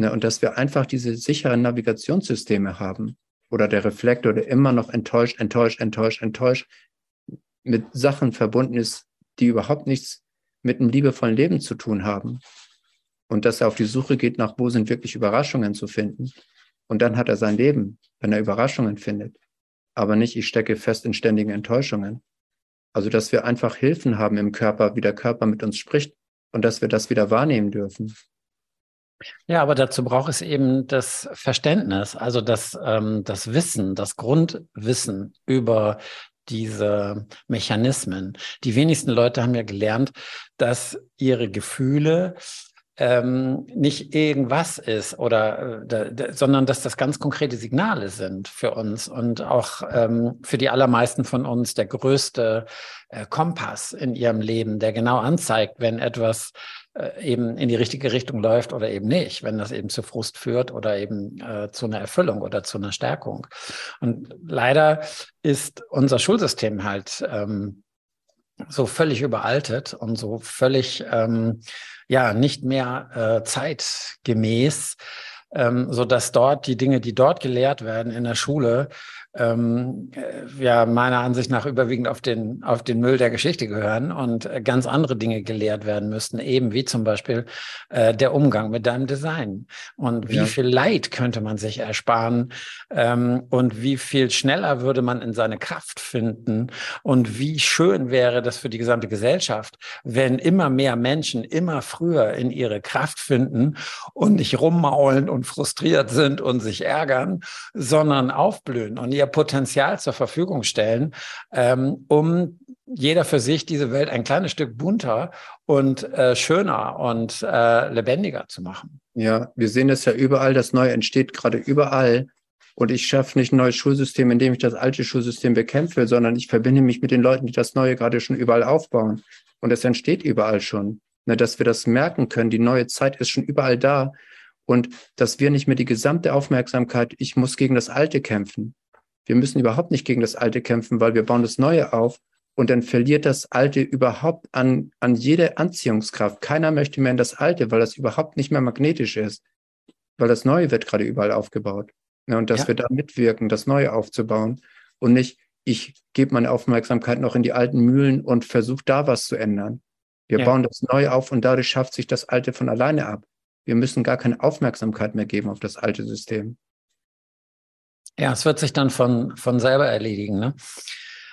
Ne, und dass wir einfach diese sicheren Navigationssysteme haben oder der Reflektor, der immer noch enttäuscht, enttäuscht, enttäuscht, enttäuscht mit Sachen verbunden ist, die überhaupt nichts mit einem liebevollen Leben zu tun haben und dass er auf die Suche geht nach, wo sind wirklich Überraschungen zu finden. Und dann hat er sein Leben, wenn er Überraschungen findet. Aber nicht, ich stecke fest in ständigen Enttäuschungen. Also, dass wir einfach Hilfen haben im Körper, wie der Körper mit uns spricht und dass wir das wieder wahrnehmen dürfen. Ja, aber dazu braucht es eben das Verständnis, also das, ähm, das Wissen, das Grundwissen über diese Mechanismen. Die wenigsten Leute haben ja gelernt, dass ihre Gefühle ähm, nicht irgendwas ist oder äh, sondern dass das ganz konkrete Signale sind für uns und auch ähm, für die allermeisten von uns der größte äh, Kompass in ihrem Leben, der genau anzeigt, wenn etwas äh, eben in die richtige Richtung läuft oder eben nicht, wenn das eben zu Frust führt oder eben äh, zu einer Erfüllung oder zu einer Stärkung. Und leider ist unser Schulsystem halt ähm, so völlig überaltet und so völlig ähm, ja nicht mehr äh, zeitgemäß, ähm, so dass dort die Dinge, die dort gelehrt werden in der Schule, ähm, äh, ja meiner Ansicht nach überwiegend auf den, auf den Müll der Geschichte gehören und äh, ganz andere Dinge gelehrt werden müssten, eben wie zum Beispiel äh, der Umgang mit deinem Design. Und wie ja. viel Leid könnte man sich ersparen ähm, und wie viel schneller würde man in seine Kraft finden und wie schön wäre das für die gesamte Gesellschaft, wenn immer mehr Menschen immer früher in ihre Kraft finden und nicht rummaulen und frustriert sind und sich ärgern, sondern aufblühen und ihr Potenzial zur Verfügung stellen, ähm, um jeder für sich diese Welt ein kleines Stück bunter und äh, schöner und äh, lebendiger zu machen. Ja, wir sehen es ja überall, das Neue entsteht gerade überall. Und ich schaffe nicht ein neues Schulsystem, indem ich das alte Schulsystem bekämpfe, sondern ich verbinde mich mit den Leuten, die das Neue gerade schon überall aufbauen. Und es entsteht überall schon. Ne, dass wir das merken können, die neue Zeit ist schon überall da. Und dass wir nicht mehr die gesamte Aufmerksamkeit, ich muss gegen das Alte kämpfen, wir müssen überhaupt nicht gegen das Alte kämpfen, weil wir bauen das Neue auf und dann verliert das Alte überhaupt an, an jede Anziehungskraft. Keiner möchte mehr in das Alte, weil das überhaupt nicht mehr magnetisch ist, weil das Neue wird gerade überall aufgebaut. Ja, und dass ja. wir da mitwirken, das Neue aufzubauen und nicht, ich gebe meine Aufmerksamkeit noch in die alten Mühlen und versuche da was zu ändern. Wir ja. bauen das Neue auf und dadurch schafft sich das Alte von alleine ab. Wir müssen gar keine Aufmerksamkeit mehr geben auf das alte System. Ja, es wird sich dann von, von selber erledigen. Ne?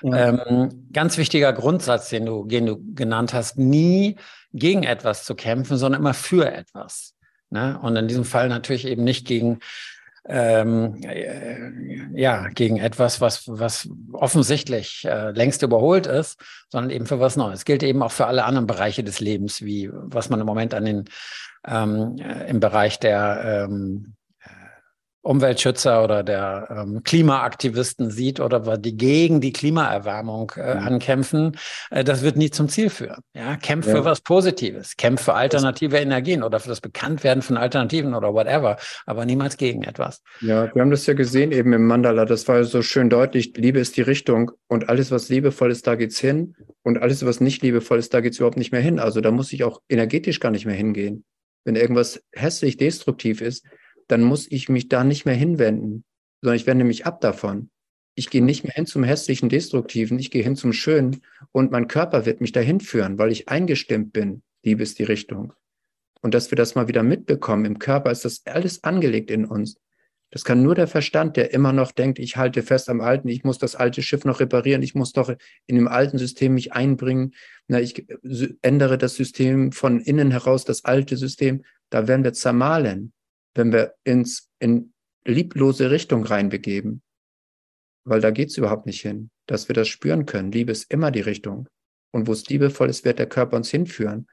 Ja. Ähm, ganz wichtiger Grundsatz, den du, den du genannt hast, nie gegen etwas zu kämpfen, sondern immer für etwas. Ne? Und in diesem Fall natürlich eben nicht gegen ähm, äh, ja, gegen etwas, was, was offensichtlich äh, längst überholt ist, sondern eben für was Neues. Gilt eben auch für alle anderen Bereiche des Lebens, wie was man im Moment an den ähm, äh, im Bereich der ähm, Umweltschützer oder der ähm, Klimaaktivisten sieht oder die gegen die Klimaerwärmung äh, mhm. ankämpfen, äh, das wird nie zum Ziel führen. Ja, kämpf ja. für was Positives, kämpf für alternative Energien oder für das Bekanntwerden von Alternativen oder whatever, aber niemals gegen etwas. Ja, wir haben das ja gesehen eben im Mandala, das war so schön deutlich, Liebe ist die Richtung und alles, was liebevoll ist, da geht's hin und alles, was nicht liebevoll ist, da geht's überhaupt nicht mehr hin. Also da muss ich auch energetisch gar nicht mehr hingehen. Wenn irgendwas hässlich destruktiv ist, dann muss ich mich da nicht mehr hinwenden, sondern ich wende mich ab davon. Ich gehe nicht mehr hin zum hässlichen, destruktiven, ich gehe hin zum Schönen und mein Körper wird mich dahin führen, weil ich eingestimmt bin. Liebe ist die Richtung. Und dass wir das mal wieder mitbekommen, im Körper ist das alles angelegt in uns. Das kann nur der Verstand, der immer noch denkt, ich halte fest am Alten, ich muss das alte Schiff noch reparieren, ich muss doch in dem alten System mich einbringen, na, ich ändere das System von innen heraus, das alte System, da werden wir zermahlen wenn wir ins, in lieblose Richtung reinbegeben, weil da geht es überhaupt nicht hin, dass wir das spüren können. Liebe ist immer die Richtung. Und wo es liebevoll ist, wird der Körper uns hinführen.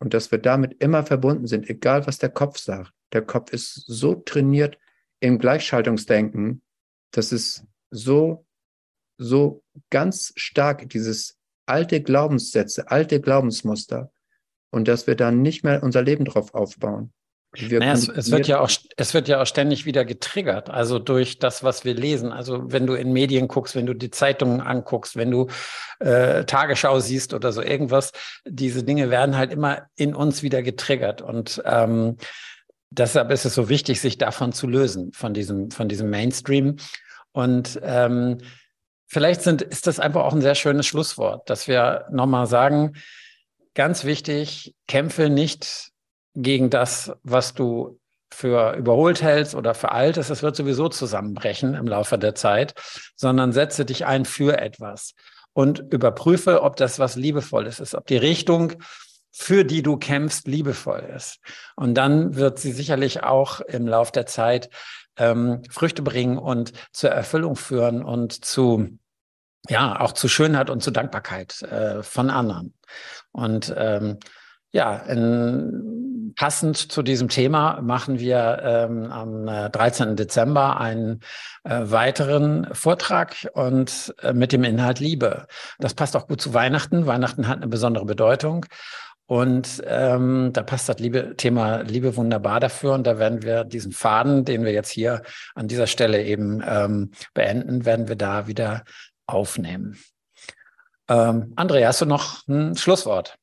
Und dass wir damit immer verbunden sind, egal was der Kopf sagt. Der Kopf ist so trainiert im Gleichschaltungsdenken, dass es so, so ganz stark dieses alte Glaubenssätze, alte Glaubensmuster und dass wir dann nicht mehr unser Leben drauf aufbauen. Naja, es, es, wird ja auch, es wird ja auch ständig wieder getriggert, also durch das, was wir lesen. Also wenn du in Medien guckst, wenn du die Zeitungen anguckst, wenn du äh, Tagesschau siehst oder so irgendwas, diese Dinge werden halt immer in uns wieder getriggert. Und ähm, deshalb ist es so wichtig, sich davon zu lösen, von diesem, von diesem Mainstream. Und ähm, vielleicht sind, ist das einfach auch ein sehr schönes Schlusswort, dass wir nochmal sagen, ganz wichtig, kämpfe nicht gegen das, was du für überholt hältst oder für alt ist, es wird sowieso zusammenbrechen im Laufe der Zeit, sondern setze dich ein für etwas und überprüfe, ob das was Liebevolles ist, ob die Richtung, für die du kämpfst, liebevoll ist. Und dann wird sie sicherlich auch im Laufe der Zeit ähm, Früchte bringen und zur Erfüllung führen und zu ja auch zu Schönheit und zu Dankbarkeit äh, von anderen. Und ähm, ja, in, passend zu diesem Thema machen wir ähm, am 13. Äh, Dezember einen äh, weiteren Vortrag und äh, mit dem Inhalt Liebe. Das passt auch gut zu Weihnachten. Weihnachten hat eine besondere Bedeutung. Und ähm, da passt das Liebe, Thema Liebe wunderbar dafür. Und da werden wir diesen Faden, den wir jetzt hier an dieser Stelle eben ähm, beenden, werden wir da wieder aufnehmen. Ähm, André, hast du noch ein Schlusswort?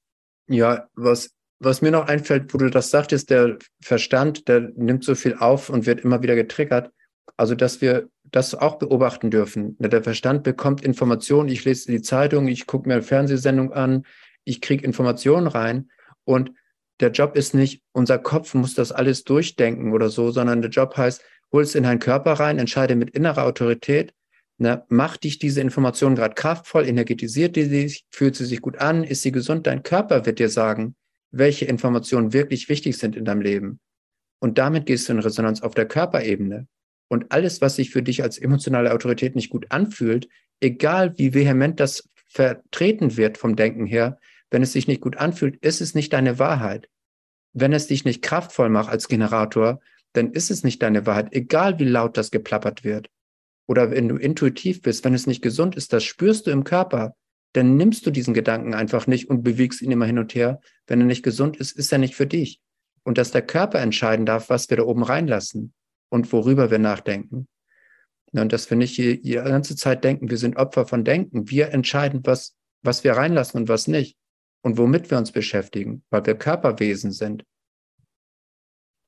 Ja, was, was mir noch einfällt, wo du das sagtest, der Verstand, der nimmt so viel auf und wird immer wieder getriggert. Also, dass wir das auch beobachten dürfen. Der Verstand bekommt Informationen, ich lese die Zeitung, ich gucke mir eine Fernsehsendung an, ich kriege Informationen rein und der Job ist nicht, unser Kopf muss das alles durchdenken oder so, sondern der Job heißt, hol es in deinen Körper rein, entscheide mit innerer Autorität Ne, macht dich diese Information gerade kraftvoll, energetisiert die sich, fühlt sie sich gut an, ist sie gesund? Dein Körper wird dir sagen, welche Informationen wirklich wichtig sind in deinem Leben. Und damit gehst du in Resonanz auf der Körperebene. Und alles, was sich für dich als emotionale Autorität nicht gut anfühlt, egal wie vehement das vertreten wird vom Denken her, wenn es sich nicht gut anfühlt, ist es nicht deine Wahrheit. Wenn es dich nicht kraftvoll macht als Generator, dann ist es nicht deine Wahrheit, egal wie laut das geplappert wird oder wenn du intuitiv bist, wenn es nicht gesund ist, das spürst du im Körper, dann nimmst du diesen Gedanken einfach nicht und bewegst ihn immer hin und her. Wenn er nicht gesund ist, ist er nicht für dich. Und dass der Körper entscheiden darf, was wir da oben reinlassen und worüber wir nachdenken. Und dass wir nicht die, ganze Zeit denken, wir sind Opfer von Denken. Wir entscheiden, was, was wir reinlassen und was nicht. Und womit wir uns beschäftigen, weil wir Körperwesen sind.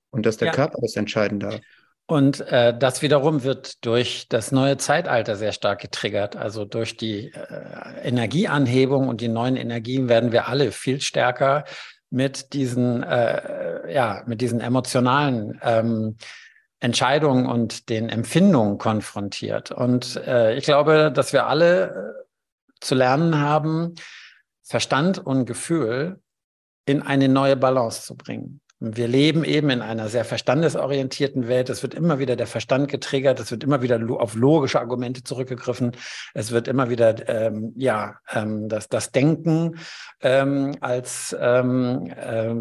Und dass der ja. Körper das entscheiden darf. Und äh, das wiederum wird durch das neue Zeitalter sehr stark getriggert. Also durch die äh, Energieanhebung und die neuen Energien werden wir alle viel stärker mit diesen, äh, ja, mit diesen emotionalen ähm, Entscheidungen und den Empfindungen konfrontiert. Und äh, ich glaube, dass wir alle äh, zu lernen haben, Verstand und Gefühl in eine neue Balance zu bringen. Wir leben eben in einer sehr verstandesorientierten Welt. Es wird immer wieder der Verstand getriggert. Es wird immer wieder auf logische Argumente zurückgegriffen. Es wird immer wieder ähm, ja ähm, das, das Denken ähm, als ähm, äh,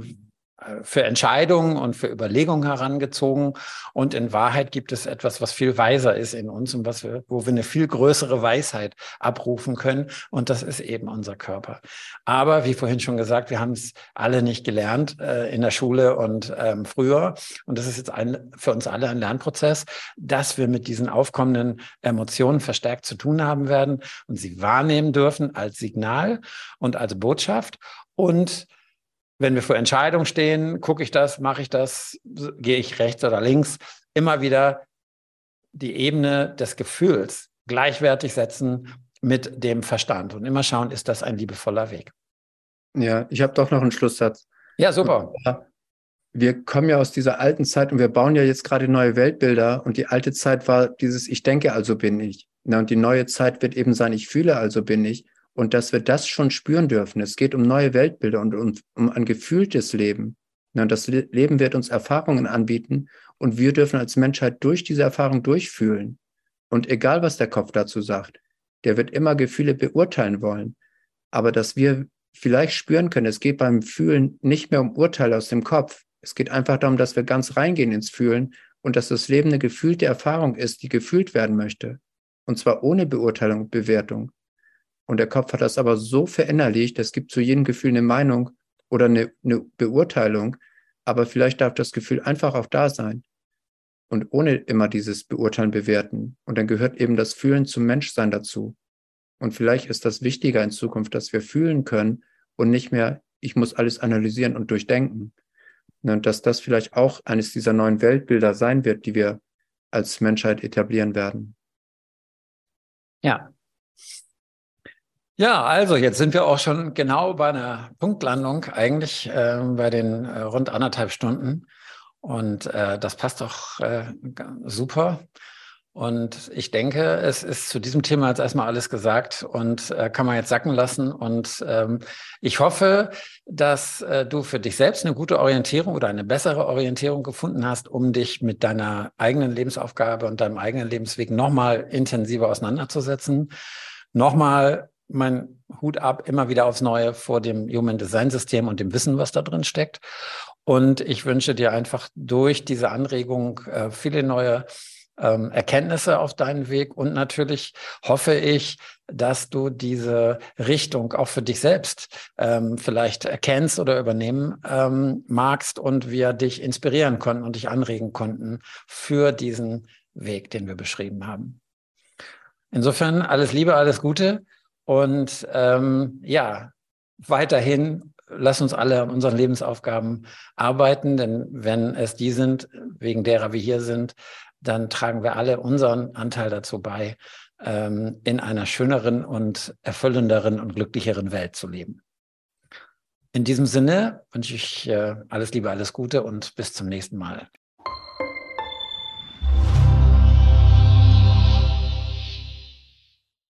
für Entscheidungen und für Überlegungen herangezogen. Und in Wahrheit gibt es etwas, was viel weiser ist in uns und was wir, wo wir eine viel größere Weisheit abrufen können. Und das ist eben unser Körper. Aber wie vorhin schon gesagt, wir haben es alle nicht gelernt äh, in der Schule und ähm, früher. Und das ist jetzt ein, für uns alle ein Lernprozess, dass wir mit diesen aufkommenden Emotionen verstärkt zu tun haben werden und sie wahrnehmen dürfen als Signal und als Botschaft und wenn wir vor Entscheidungen stehen, gucke ich das, mache ich das, gehe ich rechts oder links, immer wieder die Ebene des Gefühls gleichwertig setzen mit dem Verstand und immer schauen, ist das ein liebevoller Weg. Ja, ich habe doch noch einen Schlusssatz. Ja, super. Wir kommen ja aus dieser alten Zeit und wir bauen ja jetzt gerade neue Weltbilder und die alte Zeit war dieses Ich denke, also bin ich. Na, und die neue Zeit wird eben sein Ich fühle, also bin ich und dass wir das schon spüren dürfen. Es geht um neue Weltbilder und um, um ein gefühltes Leben. Und das Leben wird uns Erfahrungen anbieten und wir dürfen als Menschheit durch diese Erfahrung durchfühlen. Und egal, was der Kopf dazu sagt, der wird immer Gefühle beurteilen wollen. Aber dass wir vielleicht spüren können, es geht beim Fühlen nicht mehr um Urteile aus dem Kopf. Es geht einfach darum, dass wir ganz reingehen ins Fühlen und dass das Leben eine gefühlte Erfahrung ist, die gefühlt werden möchte. Und zwar ohne Beurteilung und Bewertung. Und der Kopf hat das aber so verinnerlicht, es gibt zu jedem Gefühl eine Meinung oder eine, eine Beurteilung, aber vielleicht darf das Gefühl einfach auch da sein und ohne immer dieses Beurteilen, Bewerten. Und dann gehört eben das Fühlen zum Menschsein dazu. Und vielleicht ist das wichtiger in Zukunft, dass wir fühlen können und nicht mehr, ich muss alles analysieren und durchdenken. Und dass das vielleicht auch eines dieser neuen Weltbilder sein wird, die wir als Menschheit etablieren werden. Ja, ja, also jetzt sind wir auch schon genau bei einer Punktlandung eigentlich äh, bei den äh, rund anderthalb Stunden. Und äh, das passt doch äh, super. Und ich denke, es ist zu diesem Thema jetzt erstmal alles gesagt und äh, kann man jetzt sacken lassen. Und ähm, ich hoffe, dass äh, du für dich selbst eine gute Orientierung oder eine bessere Orientierung gefunden hast, um dich mit deiner eigenen Lebensaufgabe und deinem eigenen Lebensweg nochmal intensiver auseinanderzusetzen. Nochmal mein Hut ab immer wieder aufs Neue vor dem Human Design System und dem Wissen, was da drin steckt. Und ich wünsche dir einfach durch diese Anregung äh, viele neue ähm, Erkenntnisse auf deinen Weg. Und natürlich hoffe ich, dass du diese Richtung auch für dich selbst ähm, vielleicht erkennst oder übernehmen ähm, magst und wir dich inspirieren konnten und dich anregen konnten für diesen Weg, den wir beschrieben haben. Insofern alles Liebe, alles Gute. Und ähm, ja, weiterhin lass uns alle an unseren Lebensaufgaben arbeiten, denn wenn es die sind, wegen derer wir hier sind, dann tragen wir alle unseren Anteil dazu bei, ähm, in einer schöneren und erfüllenderen und glücklicheren Welt zu leben. In diesem Sinne wünsche ich äh, alles Liebe, alles Gute und bis zum nächsten Mal.